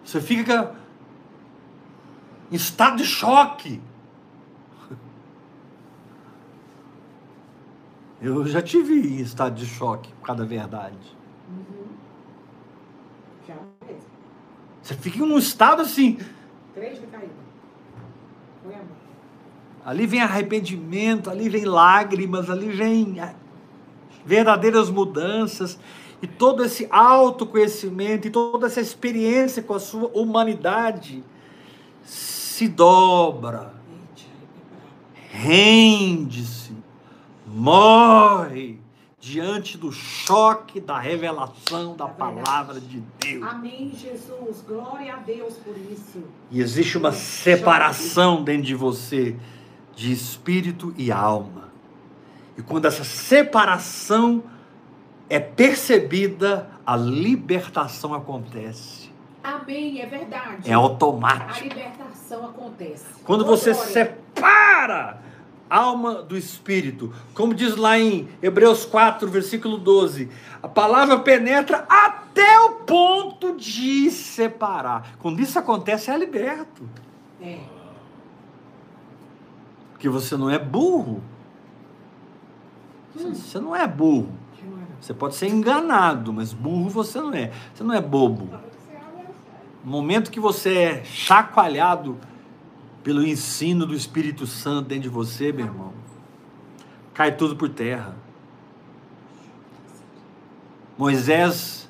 Você fica estado de choque. Eu já tive em estado de choque por causa da verdade. Uhum. Já mesmo. Você fica num estado assim. Três. Ali vem arrependimento, ali vem lágrimas, ali vem ah, verdadeiras mudanças. E todo esse autoconhecimento e toda essa experiência com a sua humanidade se dobra, rende-se, morre diante do choque da revelação da É palavra de Deus. Amém, Jesus. Glória a Deus por isso. E existe uma separação dentro de você de espírito e alma. E quando essa separação é percebida, a libertação acontece. Amém, é verdade. É A automático. libertação acontece. Quando você glória. separa alma do espírito, como diz lá em Hebreus 4, versículo 12, a palavra penetra até o ponto de separar. Quando isso acontece, é liberto. É. Porque você não é burro. Você- Você não é burro. Você pode ser enganado, mas burro você não é. Você não é bobo. No momento que você é chacoalhado pelo ensino do Espírito Santo dentro de você, meu irmão, cai tudo por terra. Moisés,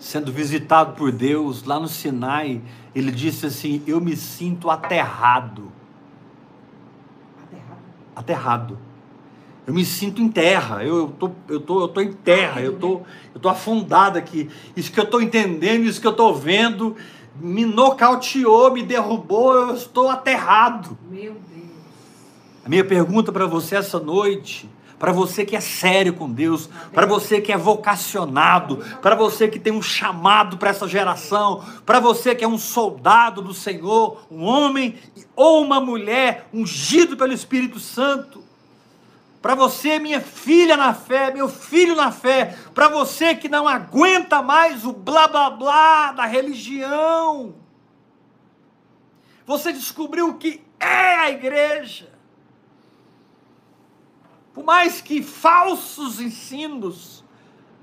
sendo visitado por Deus lá no Sinai, ele disse assim: Eu me sinto aterrado. Aterrado. Aterrado. Eu me sinto em terra, eu, eu, tô, eu, tô, eu tô em terra, eu tô, eu tô afundado aqui. Isso que eu tô entendendo, isso que eu tô vendo, me nocauteou, me derrubou, eu estou aterrado. Meu Deus. A minha pergunta para você essa noite, para você que é sério com Deus, para você que é vocacionado, para você que tem um chamado para essa geração, para você que é um soldado do Senhor, um homem ou uma mulher ungido pelo Espírito Santo, para você, minha filha na fé, meu filho na fé, para você que não aguenta mais o blá blá blá da religião, você descobriu o que é a igreja. Por mais que falsos ensinos,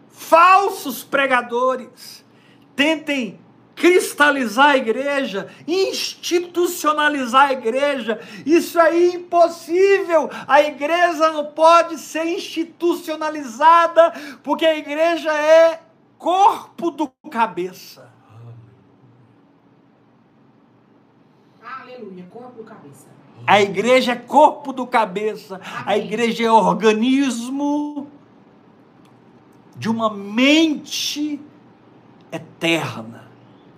falsos pregadores tentem cristalizar a igreja, institucionalizar a igreja, isso é impossível. A igreja não pode ser institucionalizada, porque a igreja é corpo do cabeça. Aleluia. Corpo cabeça. A igreja é corpo do cabeça. A igreja é organismo de uma mente eterna,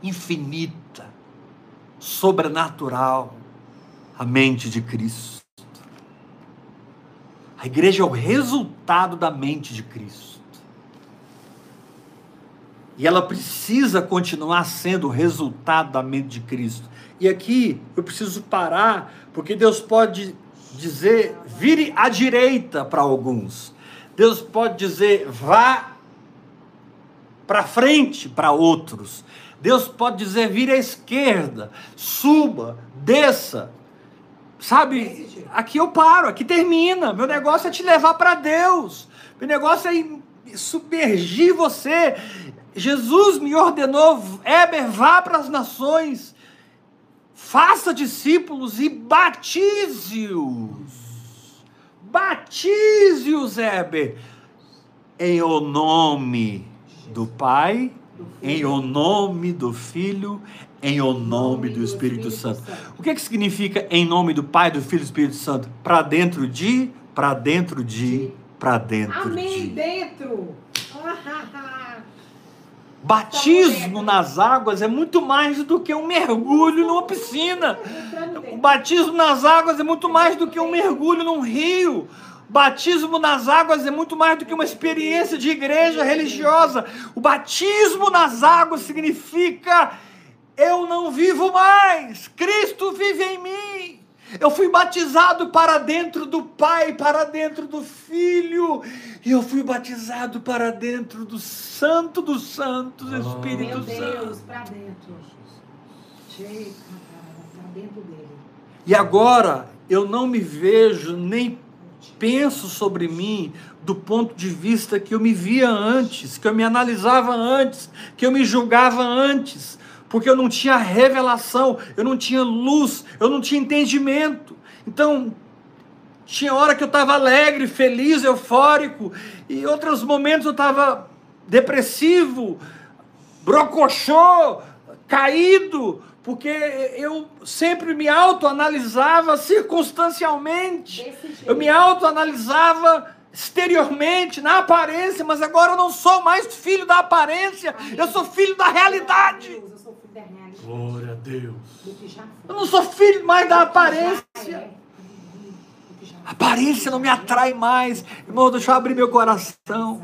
infinita, sobrenatural, a mente de Cristo. A igreja é o resultado da mente de Cristo. E ela precisa continuar sendo o resultado da mente de Cristo. E aqui eu preciso parar, porque Deus pode dizer, vire à direita para alguns. Deus pode dizer, vá para frente para outros. Deus pode dizer, vire à esquerda, suba, desça. Sabe, aqui eu paro, aqui termina. Meu negócio é te levar para Deus. Meu negócio é submergir você. Jesus me ordenou, Éber, vá para as nações, faça discípulos e batize-os. Batize-os, Éber, em o nome do Pai, em o nome do Filho, em o nome do Espírito Santo. O que, que significa em nome do Pai, do Filho e do Espírito Santo? Para dentro de, para dentro de, para dentro Amém. de. Dentro. Batismo nas águas é muito mais do que um mergulho numa piscina. O batismo nas águas é muito mais do que um mergulho num rio. Batismo nas águas é muito mais do que uma experiência de igreja religiosa. O batismo nas águas significa eu não vivo mais, Cristo vive em mim. Eu fui batizado para dentro do Pai, para dentro do Filho, e eu fui batizado para dentro do Santo dos Santos, Espírito Meu Deus, Santo. pra dentro. Chega, pra dentro dele. E agora eu não me vejo nem penso sobre mim do ponto de vista que eu me via antes, que eu me analisava antes, que eu me julgava antes, porque eu não tinha revelação, eu não tinha luz, eu não tinha entendimento. Então, tinha hora que eu estava alegre, feliz, eufórico, e outros momentos eu estava depressivo, brocochô, caído, porque eu sempre me autoanalisava circunstancialmente, eu me autoanalisava exteriormente, na aparência, mas agora eu não sou mais filho da aparência, eu sou filho da realidade. Deus, eu sou filho da realidade. Glória a Deus. Eu não sou filho mais da aparência. é. A aparência não me atrai mais. Irmão, deixa eu abrir meu coração.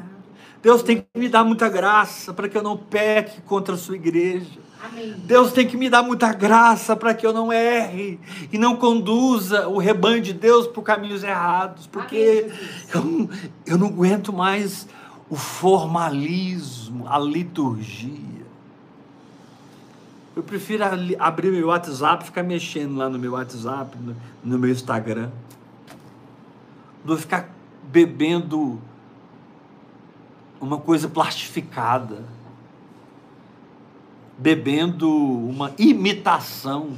Deus tem que me dar muita graça para que eu não peque contra a sua igreja. Amém. Deus tem que me dar muita graça para que eu não erre e não conduza o rebanho de Deus por caminhos errados, porque Amém, eu, não- eu não aguento mais o formalismo, a liturgia. Eu prefiro abrir meu WhatsApp e ficar mexendo lá no meu WhatsApp, no, no meu Instagram, do ficar bebendo uma coisa plastificada bebendo uma imitação.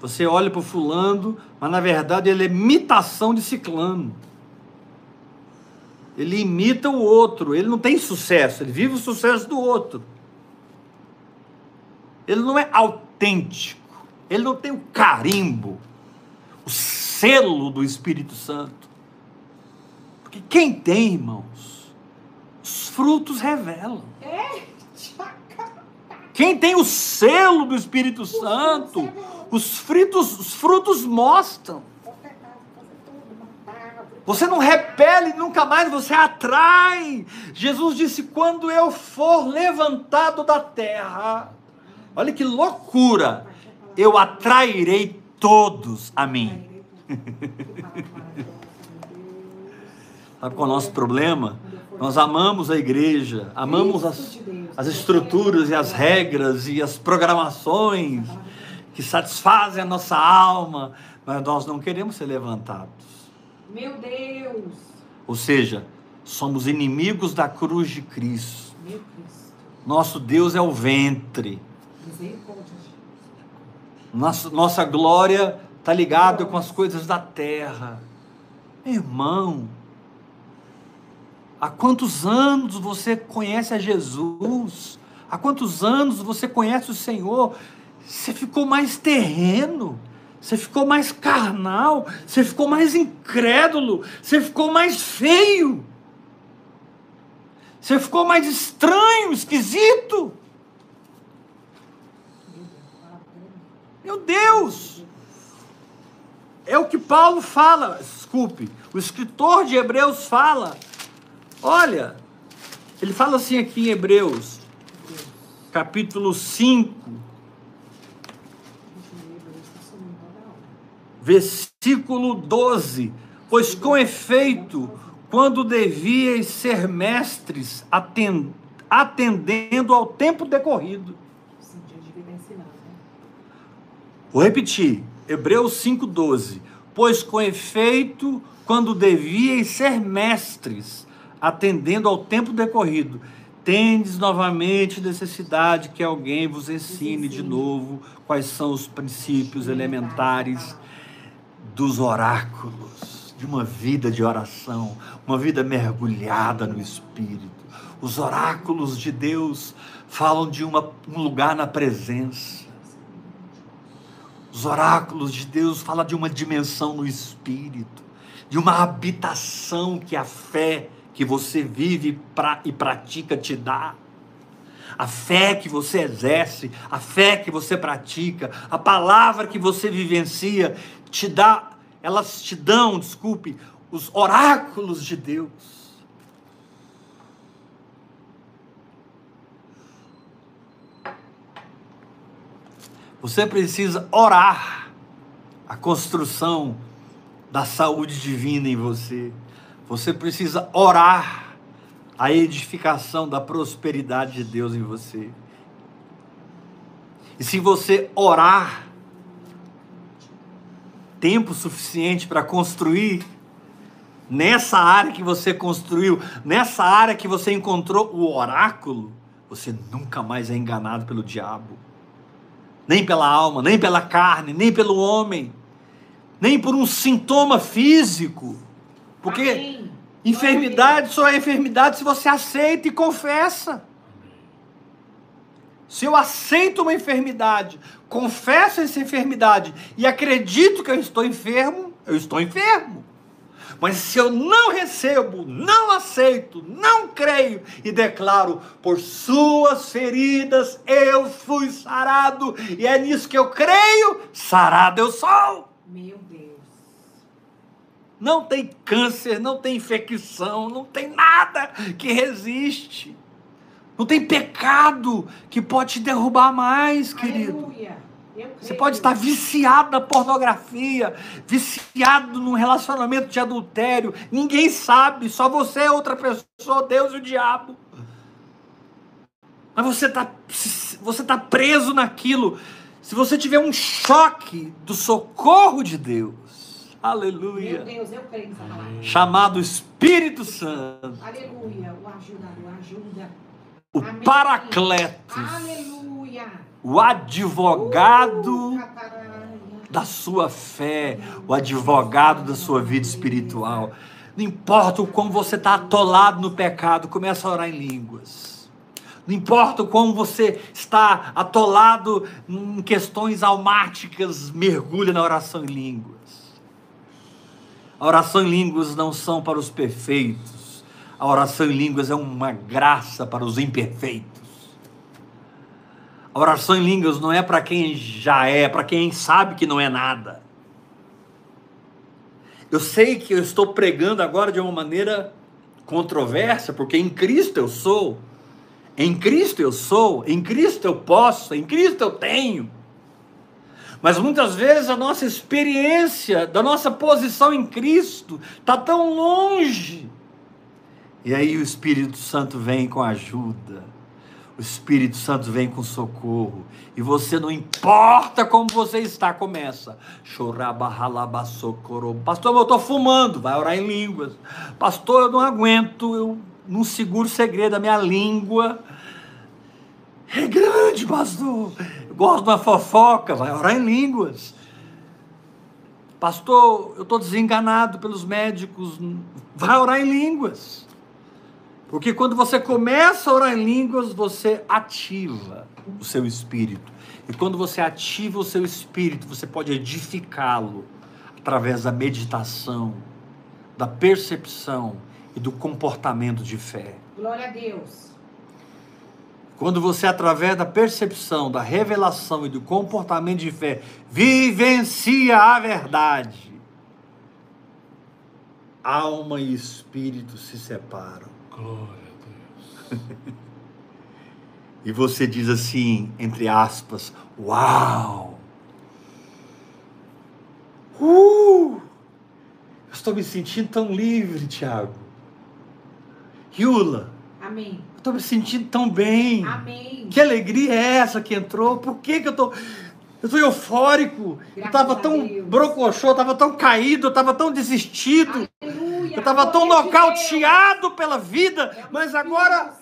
Você olha para o fulano, mas na verdade ele é imitação de ciclano. Ele imita o outro, ele não tem sucesso, ele vive o sucesso do outro. Ele não é autêntico, ele não tem o carimbo, o selo do Espírito Santo. Porque quem tem, irmãos, os frutos revelam. Quem tem o selo do Espírito Santo, os frutos, os frutos mostram. Você não repele nunca mais, você atrai. Jesus disse: quando eu for levantado da terra, olha que loucura, eu atrairei todos a mim. Sabe qual é o nosso problema? Nós amamos a igreja, amamos as, as estruturas e as regras e as programações que satisfazem a nossa alma, mas nós não queremos ser levantados. Meu Deus. Ou seja, somos inimigos da cruz de Cristo. Nosso Deus é o ventre. Nossa, nossa glória está ligada com as coisas da terra. Irmão, há quantos anos você conhece a Jesus? Há quantos anos você conhece o Senhor? Você ficou mais terreno, você ficou mais carnal, você ficou mais incrédulo, você ficou mais feio, você ficou mais estranho, esquisito. Meu Deus! É o que Paulo fala, desculpe, o escritor de Hebreus fala. Olha, ele fala assim aqui em Hebreus, capítulo 5, versículo 12. Pois com efeito, quando devíeis ser mestres, aten- atendendo ao tempo decorrido. Né? Vou repetir, Hebreus 5,12. Pois com efeito, quando devíeis ser mestres, atendendo ao tempo decorrido, tendes novamente necessidade que alguém vos ensine de novo quais são os princípios elementares dos oráculos, de uma vida de oração, uma vida mergulhada no Espírito. Os oráculos de Deus falam de uma, um lugar na presença. Os oráculos de Deus falam de uma dimensão no espírito, de uma habitação que a fé que você vive pra, e pratica te dá. A fé que você exerce, a fé que você pratica, a palavra que você vivencia, te dá, elas te dão, desculpe, os oráculos de Deus. Você precisa orar a a construção da saúde divina em você. Você precisa orar a edificação da prosperidade de Deus em você. E se você orar tempo suficiente para construir nessa área que você construiu, nessa área que você encontrou o oráculo, você nunca mais é enganado pelo diabo. Nem pela alma, nem pela carne, nem pelo homem nem por um sintoma físico. Porque Amém. enfermidade só é enfermidade se você aceita e confessa. Se eu aceito uma enfermidade, confesso essa enfermidade e acredito que eu estou enfermo, eu estou enfermo. Mas se eu não recebo, não aceito, não creio e declaro, por suas feridas eu fui sarado, e é nisso que eu creio, sarado eu sou. Meu. Não tem câncer, não tem infecção, não tem nada que resiste. Não tem pecado que pode te derrubar mais, querido. Você pode estar viciado na pornografia, viciado num relacionamento de adultério. Ninguém sabe, só você é outra pessoa, Deus e o diabo. Mas você está você tá preso naquilo. Se você tiver um choque do socorro de Deus, Aleluia. Meu Deus, eu creio nessa palavra. Chamado Espírito Santo. Aleluia. O ajuda, o ajuda. O Amém. Paracletos. Aleluia. O advogado uh, da sua fé. O advogado da sua vida espiritual. Não importa o quão você está atolado no pecado, começa a orar em línguas. Não importa o quão você está atolado em questões almáticas, mergulha na oração em línguas. A oração em línguas não são para os perfeitos. A oração em línguas é uma graça para os imperfeitos. A oração em línguas não é para quem já é, para quem sabe que não é nada. Eu sei que eu estou pregando agora de uma maneira controversa, porque em Cristo eu sou. Em Cristo eu sou, em Cristo eu posso, em Cristo eu tenho. Mas muitas vezes a nossa experiência, da nossa posição em Cristo, está tão longe. E aí o Espírito Santo vem com ajuda. O Espírito Santo vem com socorro. E você não importa como você está, começa. Pastor, eu estou fumando. Vai orar em línguas. Pastor, eu não aguento. Eu não seguro o segredo da minha língua. É grande, pastor gosto de uma fofoca, vai orar em línguas. Pastor, eu estou desenganado pelos médicos, vai orar em línguas. Porque quando você começa a orar em línguas, você ativa o seu espírito. E quando você ativa o seu espírito, você pode edificá-lo através da meditação, da percepção e do comportamento de fé. Glória a Deus. Quando você, através da percepção, da revelação e do comportamento de fé, vivencia a verdade, alma e espírito se separam. Glória a Deus. e você diz assim, entre aspas, uau! Uh! Eu estou me sentindo tão livre, Tiago. Yula. Amém estou me sentindo tão bem. Amém. Que alegria é essa que entrou? Por que, que eu tô. Eu estou eufórico. Graças eu estava tão brocochô, eu estava tão caído, eu estava tão desistido. Aleluia. Eu estava tão nocauteado pela vida. É mas agora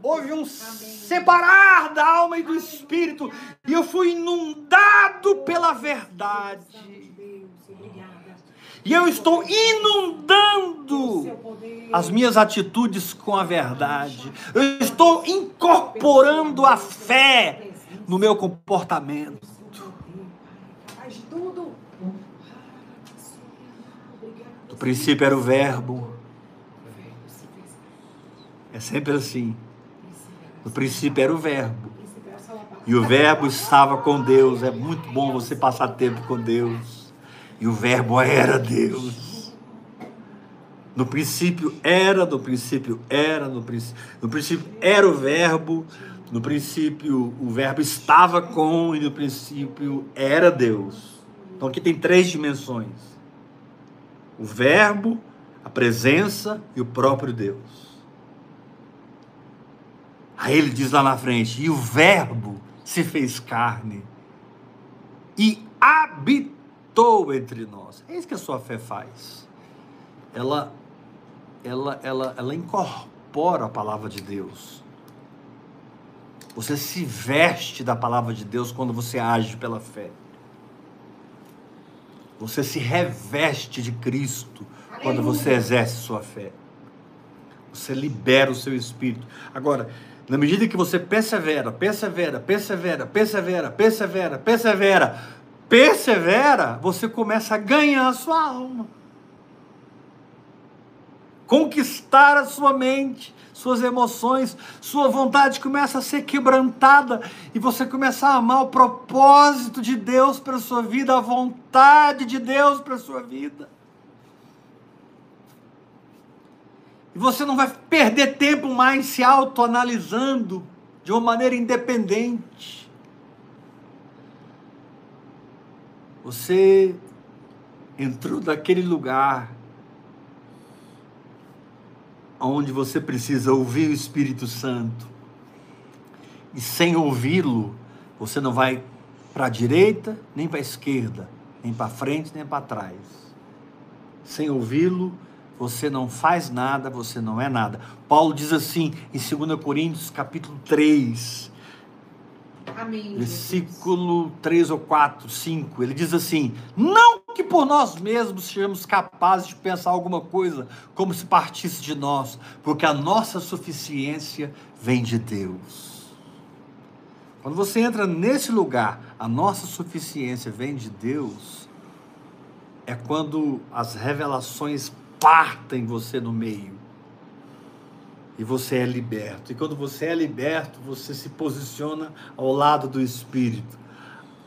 houve um Amém. separar da alma e do espírito. E eu fui inundado pela verdade. E eu estou inundando as minhas atitudes com a verdade. Eu estou incorporando a fé no meu comportamento. No princípio era o Verbo. É sempre assim. No princípio era o Verbo. E o Verbo estava com Deus. É muito bom você passar tempo com Deus. E o Verbo era Deus. No princípio era, no princípio era, no princípio, no princípio era o Verbo, no princípio o Verbo estava com, e no princípio era Deus. Então aqui tem três dimensões: o Verbo, a presença e o próprio Deus. Aí ele diz lá na frente: e o Verbo se fez carne e habitou entre nós. É isso que a sua fé faz. Ela, ela, ela, ela incorpora a palavra de Deus. Você se veste da palavra de Deus quando você age pela fé. Você se reveste de Cristo quando você exerce sua fé. Você libera o seu espírito. Agora, na medida que você persevera, persevera, persevera, persevera, persevera, persevera, persevera, você começa a ganhar a sua alma. Conquistar a sua mente, suas emoções, sua vontade começa a ser quebrantada e você começa a amar o propósito de Deus para a sua vida, a vontade de Deus para a sua vida. E você não vai perder tempo mais se autoanalisando de uma maneira independente. Você entrou naquele lugar onde você precisa ouvir o Espírito Santo. E sem ouvi-lo, você não vai para a direita, nem para a esquerda, nem para frente, nem para trás. Sem ouvi-lo, você não faz nada, você não é nada. Paulo diz assim em 2 Coríntios, capítulo 3, Amém. versículo Jesus. 3 ou 4, 5. Ele diz assim: Não que por nós mesmos sejamos capazes de pensar alguma coisa como se partisse de nós, porque a nossa suficiência vem de Deus. Quando você entra nesse lugar, a nossa suficiência vem de Deus, é quando as revelações partem você no meio. E você é liberto. E quando você é liberto, você se posiciona ao lado do Espírito.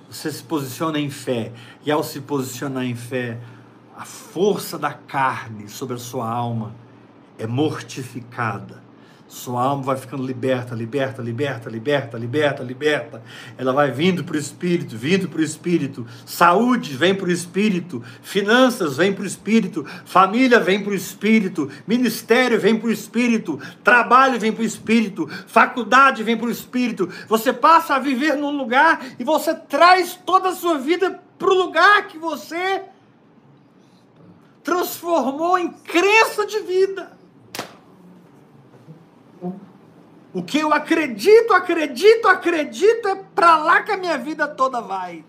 Você se posiciona em fé. E ao se posicionar em fé, a força da carne sobre a sua alma é mortificada sua alma vai ficando liberta, liberta, liberta, liberta, liberta, liberta. Ela vai vindo para o Espírito, vindo para o Espírito. Saúde vem para o Espírito. Finanças vem para o Espírito. Família vem para o Espírito. Ministério vem para o Espírito. Trabalho vem para o Espírito. Faculdade vem para o Espírito. Você passa a viver num lugar e você traz toda a sua vida para o lugar que você transformou em crença de vida. O que eu acredito, acredito, acredito é para lá que a minha vida toda vai.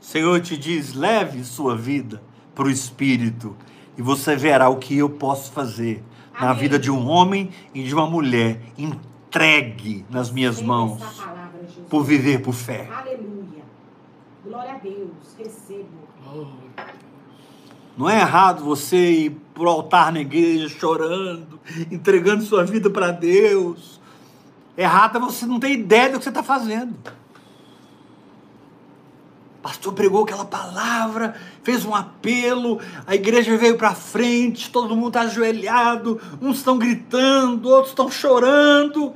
O Senhor te diz: leve sua vida para o Espírito e você verá o que eu posso fazer Amém. na vida de um homem e de uma mulher entregue nas minhas Receba mãos palavra, por viver por fé. Aleluia. Glória a Deus. Recebo. Oh. Não é errado você ir para o altar na igreja chorando, entregando sua vida para Deus. Errado é você não ter ideia do que você está fazendo. O pastor pregou aquela palavra, fez um apelo, a igreja veio para frente, todo mundo está ajoelhado, uns estão gritando, outros estão chorando,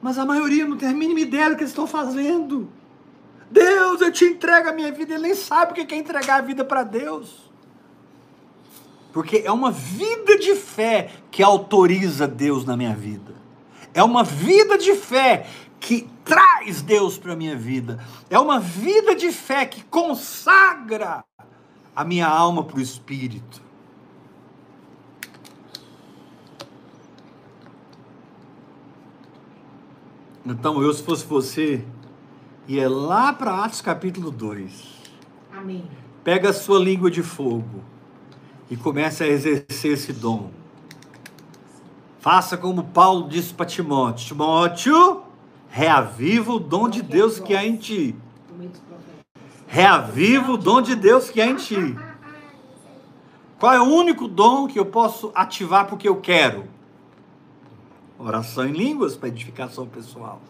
mas a maioria não tem a mínima ideia do que eles estão fazendo. Deus, eu te entrego a minha vida, ele nem sabe o que é entregar a vida para Deus. Porque é uma vida de fé que autoriza Deus na minha vida. É uma vida de fé que traz Deus para a minha vida. É uma vida de fé que consagra a minha alma para o Espírito. Então, eu, se fosse você, ia lá para Atos capítulo 2. Amém. Pega a sua língua de fogo e comece a exercer esse dom. Faça como Paulo disse para Timóteo: Timóteo, reaviva o dom de Deus que há em ti. Reaviva o dom de Deus que há em ti. Qual é o único dom que eu posso ativar porque eu quero? Oração em línguas para edificação pessoal.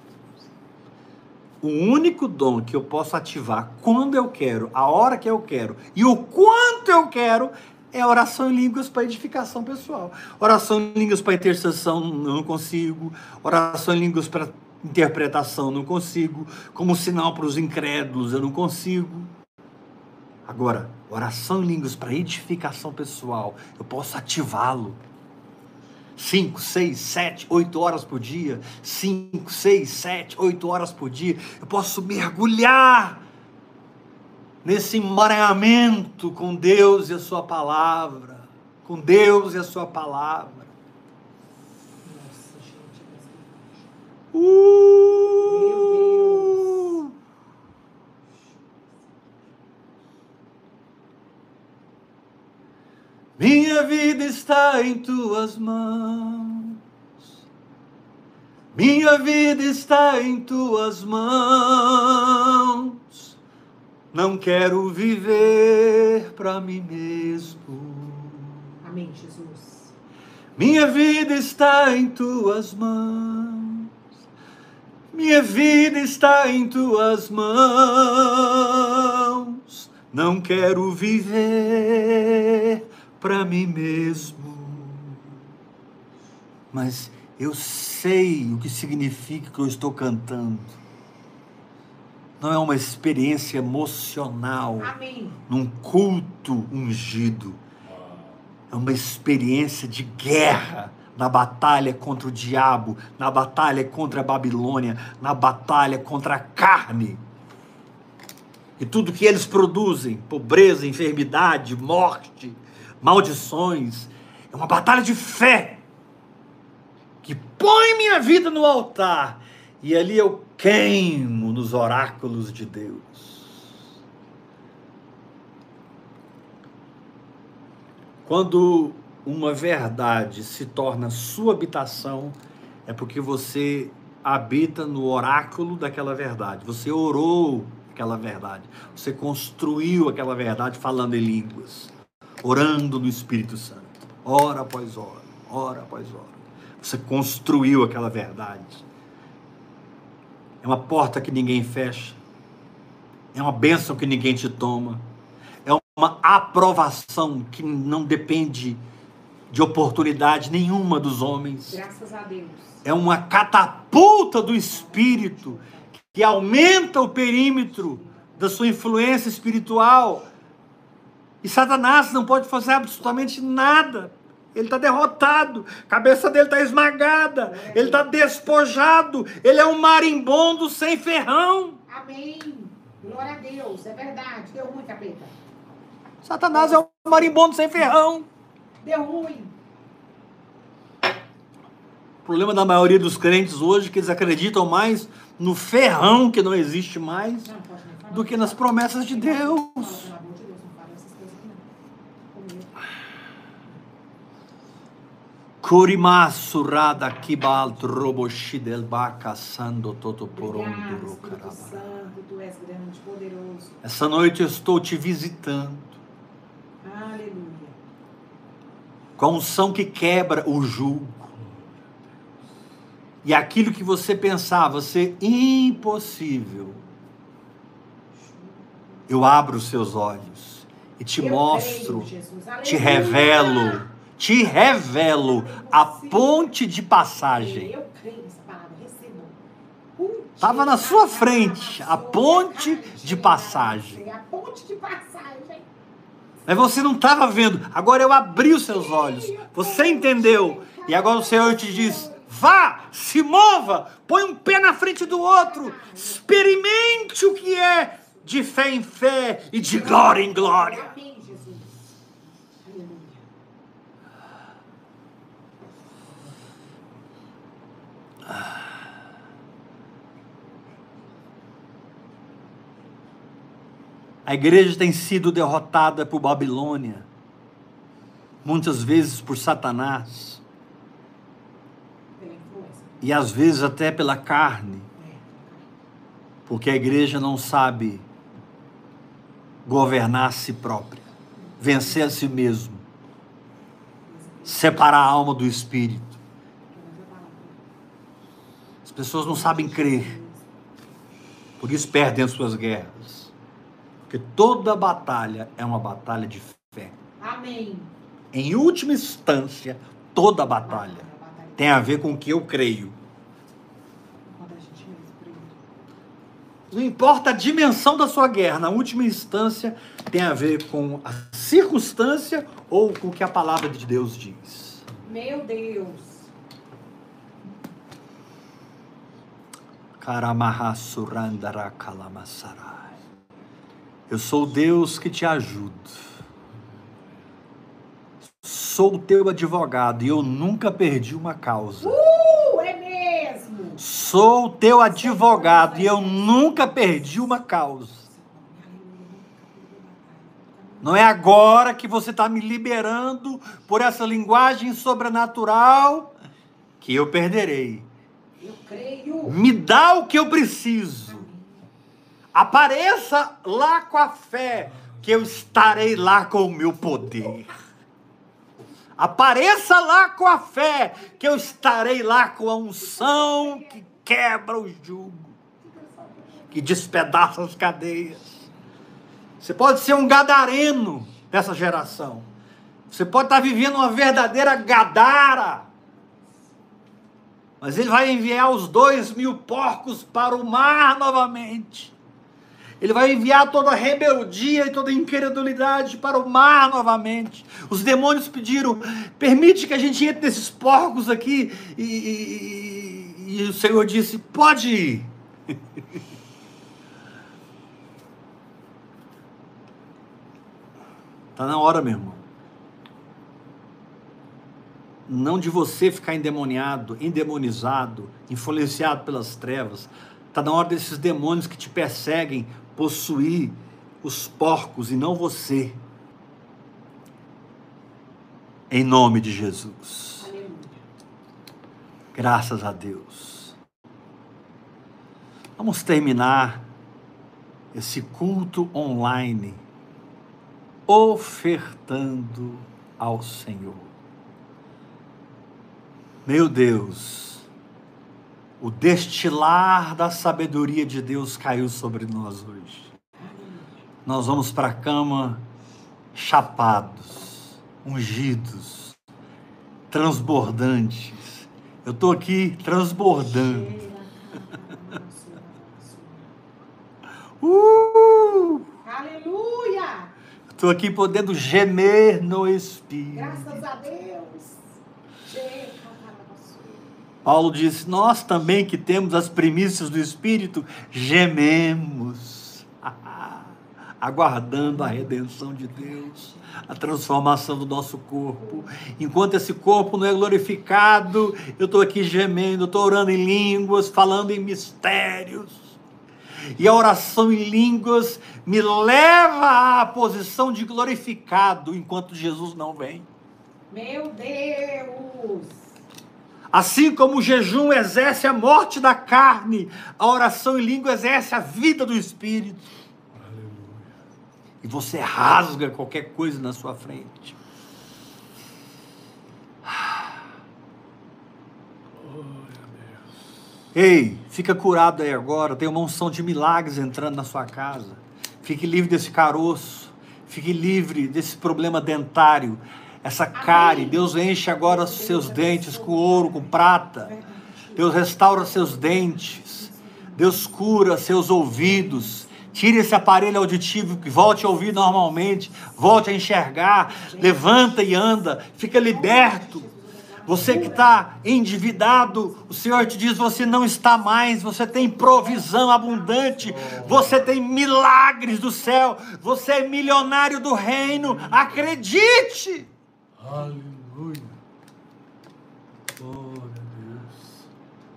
O único dom que eu posso ativar quando eu quero, a hora que eu quero e o quanto eu quero é oração em línguas para edificação pessoal. Oração em línguas para intercessão, não consigo. Oração em línguas para interpretação, não consigo. Como sinal para os incrédulos, eu não consigo. Agora, oração em línguas para edificação pessoal, eu posso ativá-lo. 5, 6, 7, 8 horas por dia, 5, 6, 7, 8 horas por dia, eu posso mergulhar nesse emaranhamento com Deus e a Sua palavra, com Deus e a Sua palavra. Uh! Minha vida está em tuas mãos. Minha vida está em tuas mãos. Não quero viver para mim mesmo. Amém, Jesus. Minha vida está em tuas mãos. Minha vida está em tuas mãos. Não quero viver para mim mesmo. Mas eu sei o que significa que eu estou cantando. Não é uma experiência emocional Amém. num culto ungido. É uma experiência de guerra na batalha contra o diabo, na batalha contra a Babilônia, na batalha contra a carne. E tudo que eles produzem, pobreza, enfermidade, morte, maldições, é uma batalha de fé que põe minha vida no altar e ali eu queimo nos oráculos de Deus. Quando uma verdade se torna sua habitação, é porque você habita no oráculo daquela verdade. Você orou aquela verdade. Você construiu aquela verdade falando em línguas, orando no Espírito Santo, hora após hora, hora após hora. Você construiu aquela verdade. É uma porta que ninguém fecha. É uma bênção que ninguém te toma. É uma aprovação que não depende de oportunidade nenhuma dos homens. Graças a Deus. É uma catapulta do espírito que aumenta o perímetro da sua influência espiritual. E Satanás não pode fazer absolutamente nada. Ele está derrotado, a cabeça dele está esmagada, ele está despojado, ele é um marimbondo sem ferrão. Amém. Glória a Deus. É verdade. Deu ruim, capeta. Satanás é um marimbondo sem ferrão. Deu ruim. O problema da maioria dos crentes hoje é que eles acreditam mais no ferrão que não existe mais do que nas promessas de Deus. Fala, pelo amor de Deus, não fala essas coisas aqui, não. Comigo. Kurimasu rada kibal roboshi del baka sando toto Obrigado, poronduro Espírito caraba. Santo. Tu és grande, poderoso. Essa noite eu estou te visitando Aleluia. com a unção que quebra o jugo. E aquilo que você pensava ser impossível, eu abro os seus olhos e te Eu mostro, creio, te revelo, te revelo a ponte de passagem. Estava na sua frente, a ponte de passagem. A ponte de passagem. Mas você não estava vendo. Agora eu abri os seus olhos. Você entendeu. E agora o Senhor te diz: vá, se mova, põe um pé na frente do outro. Experimente o que é de fé em fé e de glória em glória. Amém, Jesus. Aleluia. A igreja tem sido derrotada por Babilônia, muitas vezes por Satanás e às vezes até pela carne. Porque a igreja não sabe governar a si própria, vencer a si mesmo, separar a alma do espírito. As pessoas não sabem crer, por isso perdem as suas guerras. Porque toda batalha é uma batalha de fé. Amém. Em última instância, toda batalha tem a ver com o que eu creio. Não importa a dimensão da sua guerra, na última instância tem a ver com a circunstância ou com o que a palavra de Deus diz. Meu Deus. Eu sou o Deus que te ajudo. Sou o teu advogado e eu nunca perdi uma causa. Uh, é mesmo. Sou o teu advogado e eu nunca perdi uma causa. Não é agora que você está me liberando por essa linguagem sobrenatural que eu perderei. Me dá o que eu preciso. Apareça lá com a fé, que eu estarei lá com o meu poder. Apareça lá com a fé, que eu estarei lá com a unção que quebra o jugo, que despedaça as cadeias. Você pode ser um gadareno dessa geração. Você pode estar vivendo uma verdadeira gadara. Mas ele vai enviar os dois mil porcos para o mar novamente. Ele vai enviar toda a rebeldia e toda a incredulidade para o mar novamente. Os demônios pediram: permite que a gente entre nesses porcos aqui. E, e, e o Senhor disse: pode ir. Está na hora, meu irmão. Não de você ficar endemoniado, endemonizado, influenciado pelas trevas. Está na hora desses demônios que te perseguem possuir os porcos e não você. Em nome de Jesus. Graças a Deus. Vamos terminar esse culto online ofertando ao Senhor. Meu Deus o destilar da sabedoria de Deus caiu sobre nós hoje. Nós vamos para a cama chapados, ungidos, transbordantes. Eu estou aqui transbordando. uh! Aleluia! Estou aqui podendo gemer no Espírito. Graças a Deus. Paulo disse: Nós também que temos as primícias do Espírito, gememos, aguardando a redenção de Deus, a transformação do nosso corpo. Enquanto esse corpo não é glorificado, eu estou aqui gemendo, estou orando em línguas, falando em mistérios. E a oração em línguas me leva à posição de glorificado enquanto Jesus não vem. Meu Deus! Assim como o jejum exerce a morte da carne, a oração em língua exerce a vida do espírito. Aleluia. E você rasga qualquer coisa na sua frente. Ei, fica curado aí agora. Tem uma unção de milagres entrando na sua casa. Fique livre desse caroço. Fique livre desse problema dentário essa cárie. Deus enche agora seus dentes com ouro, com prata. Deus restaura seus dentes. Deus cura seus ouvidos. Tire esse aparelho auditivo que volte a ouvir normalmente, volte a enxergar, levanta e anda, fica liberto. Você que está endividado, o Senhor te diz: você não está mais, você tem provisão abundante, você tem milagres do céu, você é milionário do reino. Acredite! Aleluia. Glória a Deus.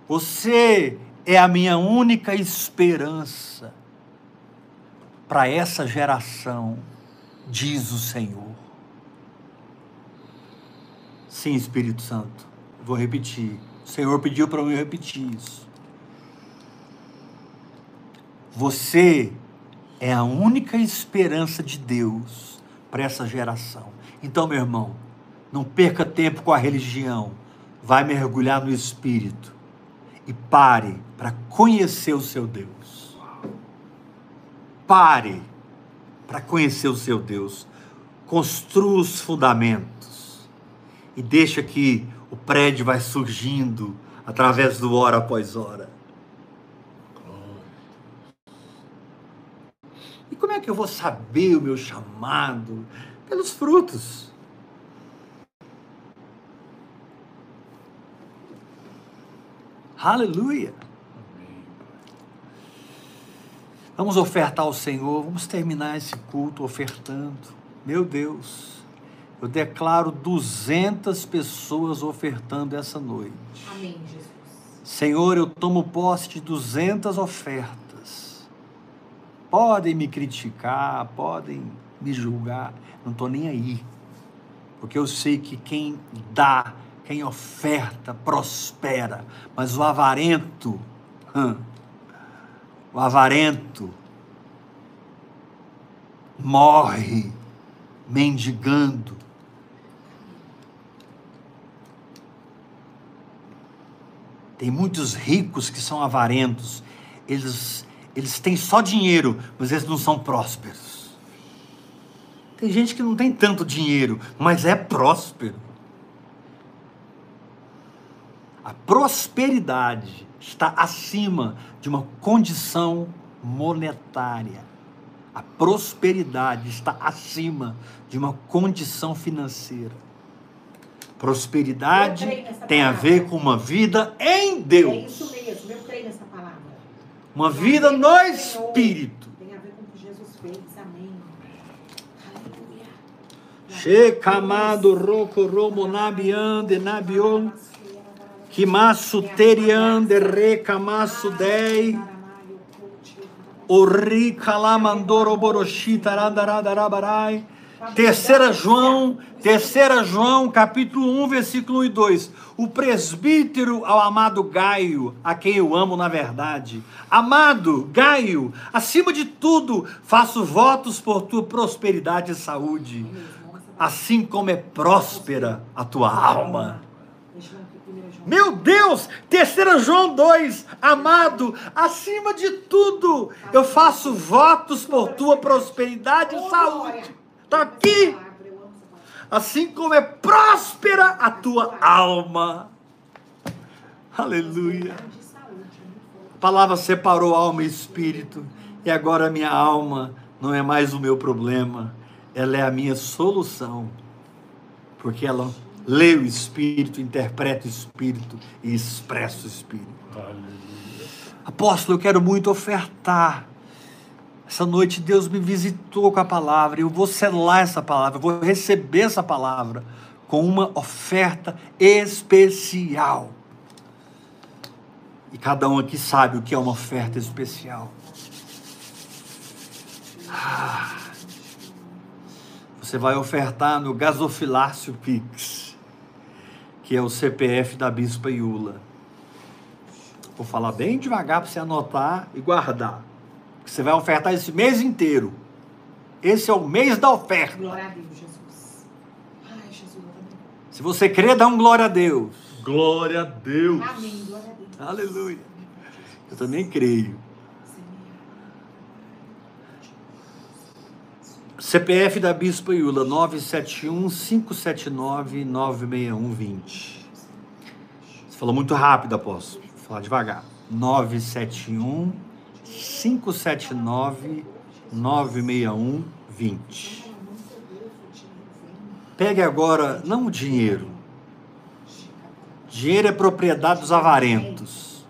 Você é a minha única esperança para essa geração, diz o Senhor. Sim, Espírito Santo. Vou repetir. O Senhor pediu para eu repetir isso. Você é a única esperança de Deus para essa geração. Então, meu irmão, não perca tempo com a religião. Vai mergulhar no Espírito e pare para conhecer o seu Deus. Pare para conhecer o seu Deus. Construa os fundamentos e deixa que o prédio vai surgindo através do hora após hora. que eu vou saber o meu chamado? Pelos frutos. Aleluia. Vamos ofertar ao Senhor, vamos terminar esse culto ofertando. Meu Deus, eu declaro 200 pessoas ofertando essa noite. Amém, Jesus. Senhor, eu tomo posse de 200 ofertas. Podem me criticar, podem me julgar, não estou nem aí. Porque eu sei que quem dá, quem oferta, prospera. Mas o avarento, hum, o avarento morre mendigando. Tem muitos ricos que são avarentos. Eles, eles têm só dinheiro, mas eles não são prósperos. Tem gente que não tem tanto dinheiro, mas é próspero. A prosperidade está acima de uma condição monetária. A prosperidade está acima de uma condição financeira. Prosperidade tem a ver com uma vida em É Deus. isso mesmo, eu creio nessa palavra. Uma vida no Espírito. Tem a ver com o que Jesus fez. Amém. Aleluia. Shekamado roko romo nabiande nabion. Kimasu teriande rekamasu dei. Ori kalamandoro boroshi taradarabarai. Terceira João, terceira João, capítulo 1, versículo 1 e 2. O presbítero ao amado Gaio, a quem eu amo na verdade. Amado Gaio, acima de tudo, faço votos por tua prosperidade e saúde, assim como é próspera a tua alma. Meu Deus! Terceira João 2, amado, acima de tudo, eu faço votos por tua prosperidade e saúde. Está aqui. Assim como é próspera a tua alma. Aleluia. A palavra separou alma e espírito. E agora a minha alma não é mais o meu problema. Ela é a minha solução. Porque ela lê o espírito, interpreta o espírito e expressa o espírito. Apóstolo, eu quero muito ofertar. Essa noite Deus me visitou com a palavra. Eu vou selar essa palavra, eu vou receber essa palavra com uma oferta especial. E cada um aqui sabe o que é uma oferta especial. Ah. Você vai ofertar no Gasofilácio Pix, que é o CPF da Bispa Iula. Vou falar bem devagar para você anotar e guardar. Você vai ofertar esse mês inteiro. Esse é o mês da oferta. Glória a Deus, Jesus. Ai, Jesus, eu também. Se você crê, dá um glória a Deus. Glória a Deus. Amém, glória a Deus. Aleluia. Eu também creio. CPF da Bispa Iula, 971 579 96120. Você falou muito rápido, apóstolo. Vou falar devagar. 971 579 96120. Pegue agora, não o dinheiro. Dinheiro é propriedade dos avarentos.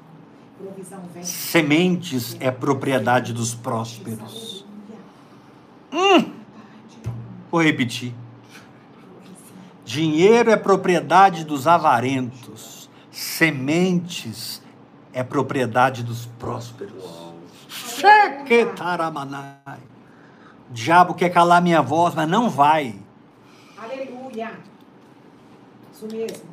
Sementes é propriedade dos prósperos. Vou repetir. Dinheiro é propriedade dos avarentos. Sementes é propriedade dos prósperos. Chequetaramanai. O diabo quer calar minha voz, mas não vai. Aleluia. Isso mesmo.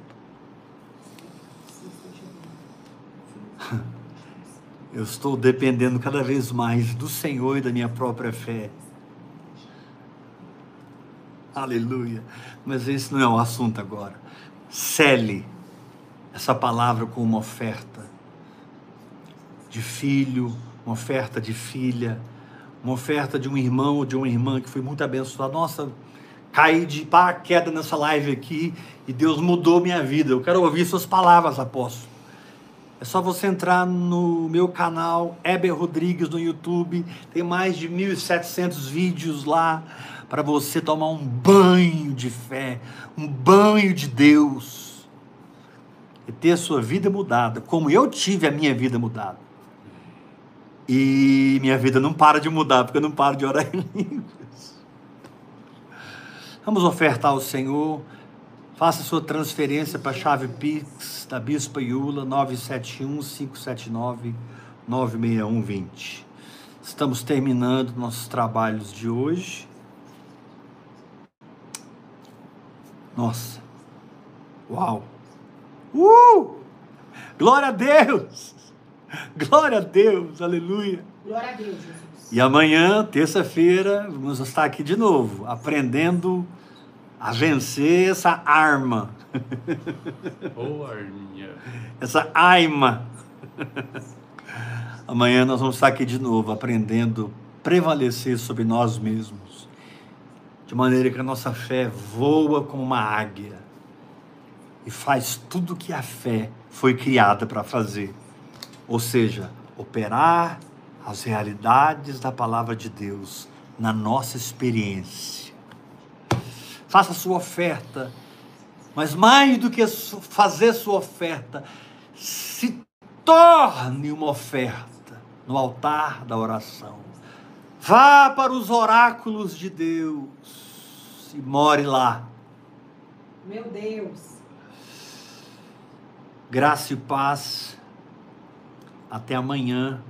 Eu estou dependendo cada vez mais do Senhor e da minha própria fé. Aleluia. Mas esse não é o assunto agora. Cele essa palavra com uma oferta de filho, uma oferta de filha, uma oferta de um irmão ou de uma irmã que foi muito abençoado. Nossa, caí de paraquedas nessa live aqui e Deus mudou minha vida. Eu quero ouvir suas palavras, apóstolo. É só você entrar no meu canal Eber Rodrigues no YouTube. Tem mais de 1.700 vídeos lá para você tomar um banho de fé, um banho de Deus e ter a sua vida mudada, como eu tive a minha vida mudada. E minha vida não para de mudar, porque eu não paro de orar em línguas. Vamos ofertar ao Senhor. Faça sua transferência para a chave Pix da Bispa Iula 971 579 96120. Estamos terminando nossos trabalhos de hoje. Nossa. Uau. Uh! Glória a Deus! Glória a Deus, aleluia. Glória a Deus, Jesus. E amanhã, terça-feira, vamos estar aqui de novo, aprendendo a vencer essa arma. Ô, arminha. Essa aima. Amanhã nós vamos estar aqui de novo, aprendendo a prevalecer sobre nós mesmos, de maneira que a nossa fé voa como uma águia e faz tudo que a fé foi criada para fazer ou seja, operar as realidades da palavra de Deus na nossa experiência. Faça sua oferta, mas mais do que fazer sua oferta, se torne uma oferta no altar da oração. Vá para os oráculos de Deus e more lá. Meu Deus. Graça e paz até amanhã,